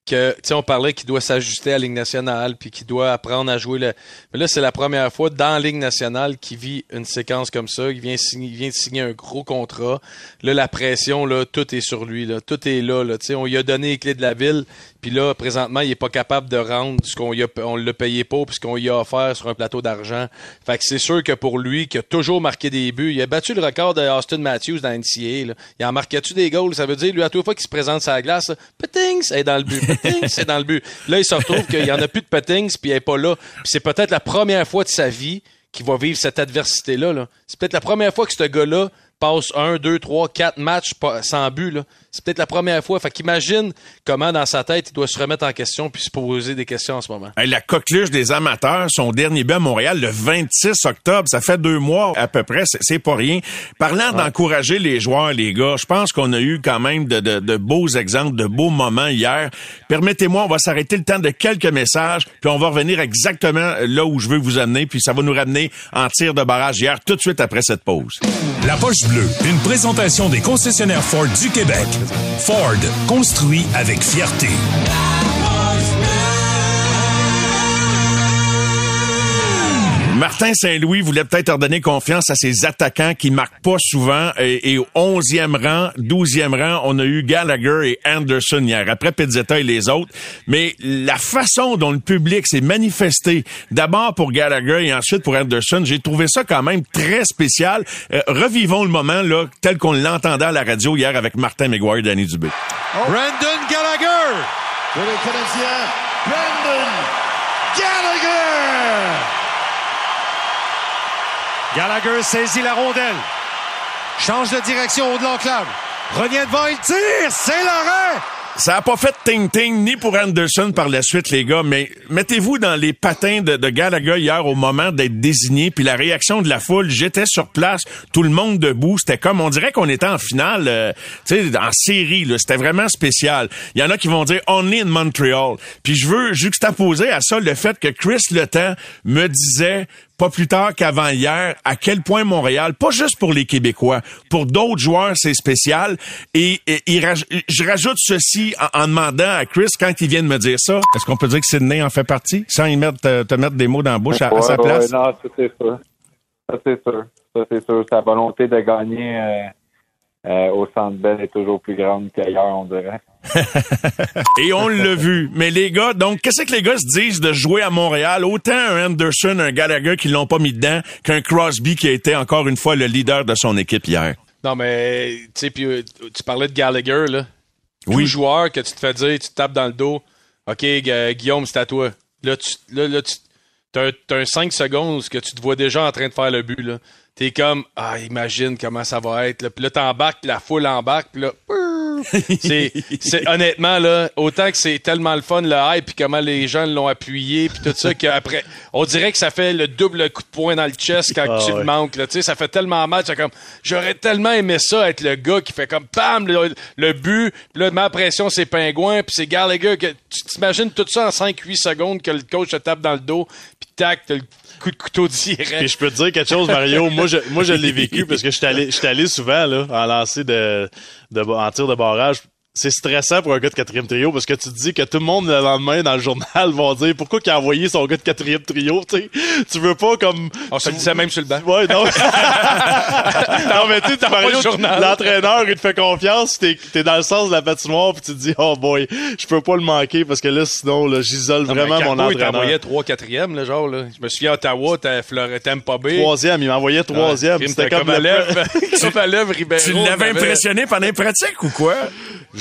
que, tu on parlait qu'il doit s'ajuster à Ligue nationale, puis qu'il doit apprendre à jouer le. Mais là, c'est la première fois dans la Ligue nationale qu'il vit une séquence comme ça. Il vient, signer, vient signer un gros contrat. Là, la pression, là, tout est sur lui, là. Tout est là, là. Tu on lui a donné les clés de la ville, puis là, présentement, il est pas capable de rendre ce qu'on l'a payé pour, puis ce qu'on lui a offert sur un plateau d'argent. Fait que c'est sûr que pour lui, qui a toujours marqué des buts, il a battu le record de Austin Matthews dans NCAA, là. Il en marquait-tu des goals? Ça veut dire, lui, à toute fois qu'il se présente la glace, Pettings est dans le but. Pettings c'est dans le but. Là, il se retrouve qu'il y en a plus de Pettings, puis il est pas là. Puis c'est peut-être la première fois de sa vie qu'il va vivre cette adversité-là. Là. C'est peut-être la première fois que ce gars-là passe un, deux, trois, quatre matchs sans but. Là. C'est peut-être la première fois. Fait qu'imagine comment dans sa tête il doit se remettre en question puis se poser des questions en ce moment. Hey, la coqueluche des amateurs, son dernier but à Montréal le 26 octobre, ça fait deux mois à peu près, c'est- c'est pas rien. Parlant d'encourager les joueurs, les gars, je pense qu'on a eu quand même de, de- de beaux exemples, de beaux moments hier. Permettez-moi, on va s'arrêter le temps de quelques messages, puis on va revenir exactement là où je veux vous amener, puis ça va nous ramener en tir de barrage hier, tout de suite après cette pause. La poche bleue, une présentation des concessionnaires Ford du Québec. Ford, construit avec fierté. Martin Saint-Louis voulait peut-être leur donner confiance à ses attaquants qui marquent pas souvent. Et, au 11e rang, 12e rang, on a eu Gallagher et Anderson hier. Après Pizzetta et les autres. Mais la façon dont le public s'est manifesté, d'abord pour Gallagher et ensuite pour Anderson, j'ai trouvé ça quand même très spécial. Euh, revivons le moment là tel qu'on l'entendait à la radio hier avec Martin McGuire et Danny Dubé. Brandon Gallagher. Pour Canadiens, Brandon Gallagher. Gallagher saisit la rondelle. Change de direction au de l'enclave. Revient devant, il tire. C'est l'arrêt. Ça a pas fait ting-ting ni pour Anderson par la suite, les gars, mais mettez-vous dans les patins de, Gallagher hier au moment d'être désigné, puis la réaction de la foule. J'étais sur place, tout le monde debout. C'était comme, on dirait qu'on était en finale, euh, tu sais, en série. C'était vraiment spécial. Il y en a qui vont dire Only in Montreal. Puis je veux juxtaposer à ça le fait que Chris Le me disait pas plus tard qu'avant hier, à quel point Montréal, pas juste pour les Québécois, pour d'autres joueurs, c'est spécial. Et, je rajoute ceci en, en demandant à Chris, quand il vient de me dire ça, est-ce qu'on peut dire que Sidney en fait partie, sans y mettre, te, te mettre des mots dans la bouche à, à sa Ouais, place? ouais, non, ça c'est sûr. Ça c'est sûr. Ça c'est sûr. Sa volonté de gagner euh, euh, au Centre Bell est toujours plus grande qu'ailleurs, on dirait. Et on l'a vu. Mais les gars, donc, qu'est-ce que les gars se disent de jouer à Montréal? Autant un Anderson, un Gallagher qui l'ont pas mis dedans, qu'un Crosby qui a été encore une fois le leader de son équipe hier. Non, mais, tu sais, puis euh, tu parlais de Gallagher, là. Oui. Tout joueur que tu te fais dire, tu te tapes dans le dos. OK, Gu- Guillaume, c'est à toi. Là, tu, là, là, tu, t'as, un- t'as un 5 secondes que tu te vois déjà en train de faire le but, là. T'es comme, ah, imagine comment ça va être, là. Puis là, t'embarques, la foule embarque, puis là, c'est, c'est honnêtement là, autant que c'est tellement le fun le hype puis comment les gens l'ont appuyé puis tout ça qu'après on dirait que ça fait le double coup de poing dans le chest quand Ah tu ouais. le manques là, tu sais ça fait tellement mal, comme j'aurais tellement aimé ça être le gars qui fait comme bam le, le but, puis là ma pression c'est pingouin puis c'est Gallagher que tu t'imagines tout ça en 5 8 secondes que le coach te tape dans le dos puis tac, t'as le coup de couteau direct. Puis je peux te dire quelque chose, Mario. moi, je, moi, je l'ai vécu parce que je suis allé, je suis allé souvent là, en lancer de, de, en tir de barrage. C'est stressant pour un gars de quatrième trio parce que tu te dis que tout le monde le lendemain dans le journal vont dire pourquoi qu'il a envoyé son gars de quatrième trio, tu sais? Tu veux pas comme. On se le disait même sur le banc. Ouais, non. non, mais tu sais, pas le Mario, journal. l'entraîneur, il te fait confiance, t'es, t'es dans le sens de la patinoire, puis tu te dis, oh boy, je peux pas le manquer parce que là, sinon, là, j'isole vraiment mon Carbo, il entraîneur. t'envoyait 3 4e, là, genre, là. Je me souviens à Ottawa, t'as Fleur, Tampa Bay. Troisième, il m'envoyait troisième. Ouais, C'était comme comme à le Ribeiro. Tu l'avais impressionné pendant les pratiques ou quoi?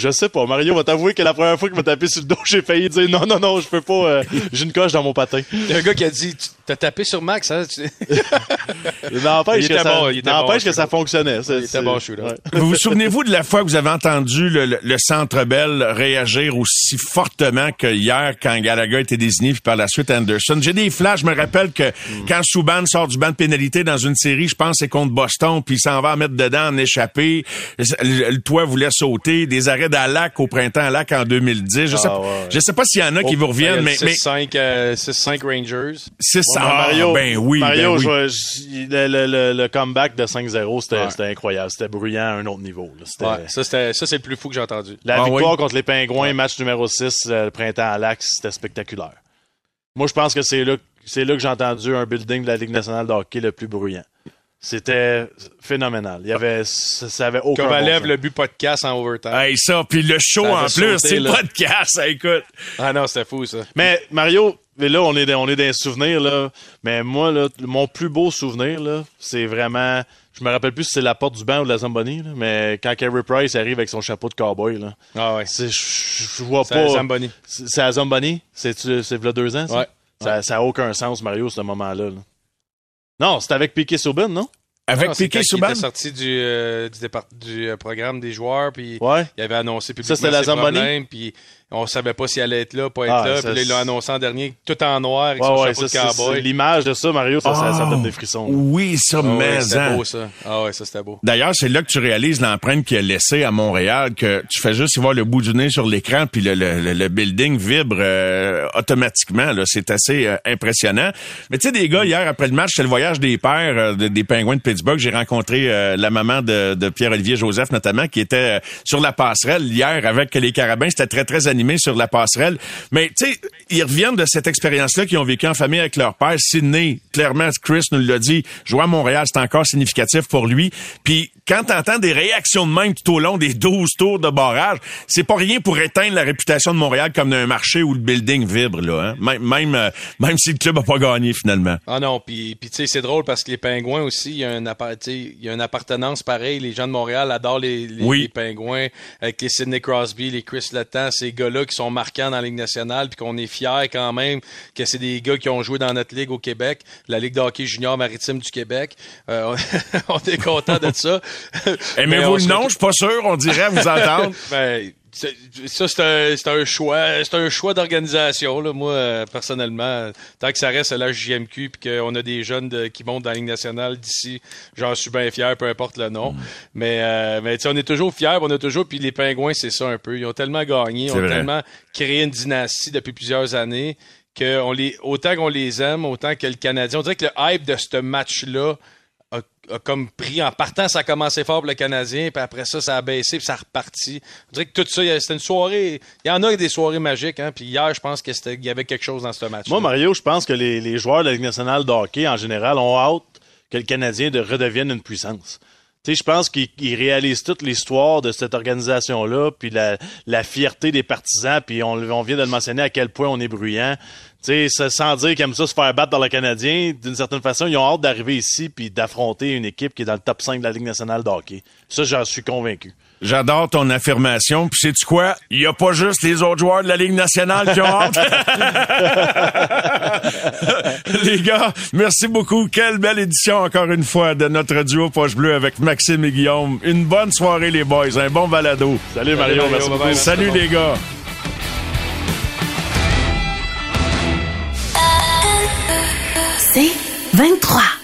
Je sais pas. Mario va t'avouer que la première fois qu'il m'a tapé sur le dos, j'ai failli dire non, non, non, je peux pas. euh, j'ai une coche dans mon patin. Il y a un gars qui a dit, Tu- t'as tapé sur Max, hein? N'empêche que, ça, bon, n'empêche bon, que ça fonctionnait. C'est- Il était bon, shooter. ouais. Vous vous souvenez-vous de la fois que vous avez entendu le, le- le Centre Bell réagir aussi fortement que hier quand Gallagher était désigné puis par la suite Anderson? J'ai des flashs. Je me rappelle que quand Souban sort du banc de pénalité dans une série, je pense que c'est contre Boston, puis il s'en va en mettre dedans en échappé. Le, le toit voulait sauter. Des arrêts d'Alac au printemps à Lac en 2010. Je sais, Ah, ouais, ouais. je sais pas s'il y en a qui vous y a reviennent, le mais, mais 6-5 euh, 6-5 Rangers. 6-5 Ça, Ouais, Mario, ben oui, Mario, ben oui. je- je- le, le- le- le comeback de 5-0, c'était Ouais. incroyable. C'était bruyant à un autre niveau. là. C'était- Ouais, ça, c'est le plus fou que j'ai entendu. La Ah victoire oui. contre les Pingouins, match numéro 6, euh, le printemps à l'Axe, c'était spectaculaire. Moi, je pense que c'est là, c'est là que j'ai entendu un building de la Ligue nationale de hockey le plus bruyant. C'était phénoménal. Il y avait, ça, ça avait aucun Comme bon lève sens. le but podcast en overtime. Hey, ça, puis le show Ça en avait plus, c'est le podcast, écoute. Ah non, c'était fou, ça. Mais Mario, mais là, on est, on est dans les souvenirs, là. Mais moi, là, mon plus beau souvenir, là, c'est vraiment. Je me rappelle plus si c'est la porte du banc ou de la Zamboni, là, mais quand Carey Price arrive avec son chapeau de cowboy, là. Ah ouais. c'est- Je vois C'est pas. à Zamboni. C'est c'est à Zamboni? C'est c'est deux ans, ça? Ouais. Ça n'a aucun sens, Mario, ce moment-là. là. Non, c'était avec Piquet Subban, non? Avec Non, Piqué quand il Souban? était sorti du, euh, du, euh, programme des joueurs, puis Ouais. il avait annoncé publiquement c'était la ses problèmes, puis on savait pas s'il allait être là, pas être Ah, là, ça, puis là, il l'a c'est- annoncé en dernier, tout en noir, avec Ouais, son ouais, chapeau ça, de c'est- c'est- cowboy. L'image de ça, Mario, ça, ça, ça Oh, donne des frissons. là. Oui, ça, ouais, mais c'était hein. beau, ça. Ah ouais, ça, c'était beau. D'ailleurs, c'est là que tu réalises l'empreinte qu'il a laissée à Montréal, que tu fais juste y voir le bout du nez sur l'écran, puis le, le, le- le building vibre euh, automatiquement. Là, c'est assez euh, impressionnant. Mais tu sais, des gars, hier après le match, c'était le voyage des pères euh, de- des Pingouins de Pittsburgh. J'ai rencontré euh, la maman de, de Pierre-Olivier Joseph notamment, qui était euh, sur la passerelle hier avec les Carabins. C'était très très animé sur la passerelle. Mais tu sais, ils reviennent de cette expérience-là qu'ils ont vécu en famille avec leur père. Sydney, clairement, Chris nous l'a dit, jouer à Montréal, c'est encore significatif pour lui. Puis quand t'entends des réactions de même tout au long des 12 tours de barrage, c'est pas rien pour éteindre la réputation de Montréal comme d'un marché où le building vibre, là. Hein? Même, même, euh, même si le club a pas gagné finalement. Ah non, puis tu sais c'est drôle parce que les pingouins aussi, il y a un appart- tu sais, il y a une appartenance pareille. Les gens de Montréal adorent les, les, Oui. les pingouins avec les Sidney Crosby, les Chris Letang, ces gars-là qui sont marquants dans la Ligue nationale, puis qu'on est fiers quand même que c'est des gars qui ont joué dans notre ligue au Québec, la Ligue de hockey junior maritime du Québec. Euh, on est content de ça. Mais Aimez-vous le nom? Je suis pas sûr. On dirait vous entendre. ben, ça, c'est un, c'est un choix, c'est un choix d'organisation. Là. Moi, euh, personnellement, tant que ça reste à la JMQ puis qu'on a des jeunes de- qui montent dans la Ligue nationale d'ici, j'en suis bien fier, peu importe le nom. Mais, euh, mais on est toujours fiers, on a toujours. Puis les Pingouins, c'est ça un peu. Ils ont tellement gagné, ils ont vrai. tellement créé une dynastie depuis plusieurs années que on les, autant qu'on les aime, autant que le Canadien. On dirait que le hype de ce match-là comme pris en partant, ça a commencé fort pour le Canadien, puis après ça, ça a baissé, puis ça a reparti. On dirait que tout ça, c'était une soirée. Il y en a des soirées magiques, hein, puis hier, je pense que c'était- il y avait quelque chose dans ce match. Moi, Mario, je pense que les, joueurs de la Ligue nationale de hockey, en général, ont hâte que le Canadien de redevienne une puissance. Sais, je pense qu'ils ils réalisent toute l'histoire de cette organisation-là, puis la, fierté des partisans, puis on, vient de le mentionner à quel point on est bruyant. Tu sais, sans dire qu'ils aiment ça se faire battre dans le Canadien, d'une certaine façon, ils ont hâte d'arriver ici puis d'affronter une équipe qui est dans le top 5 de la Ligue nationale de hockey. Ça, j'en suis convaincu. J'adore ton affirmation. Puis sais-tu quoi? Il y a pas juste les autres joueurs de la Ligue nationale qui ont hâte. les gars, merci beaucoup. Quelle belle édition encore une fois de notre duo Poche Bleu avec Maxime et Guillaume. Une bonne soirée les boys, un bon balado. Salut Mario, Mario, merci beaucoup. merci. Salut les gars. C'est 23.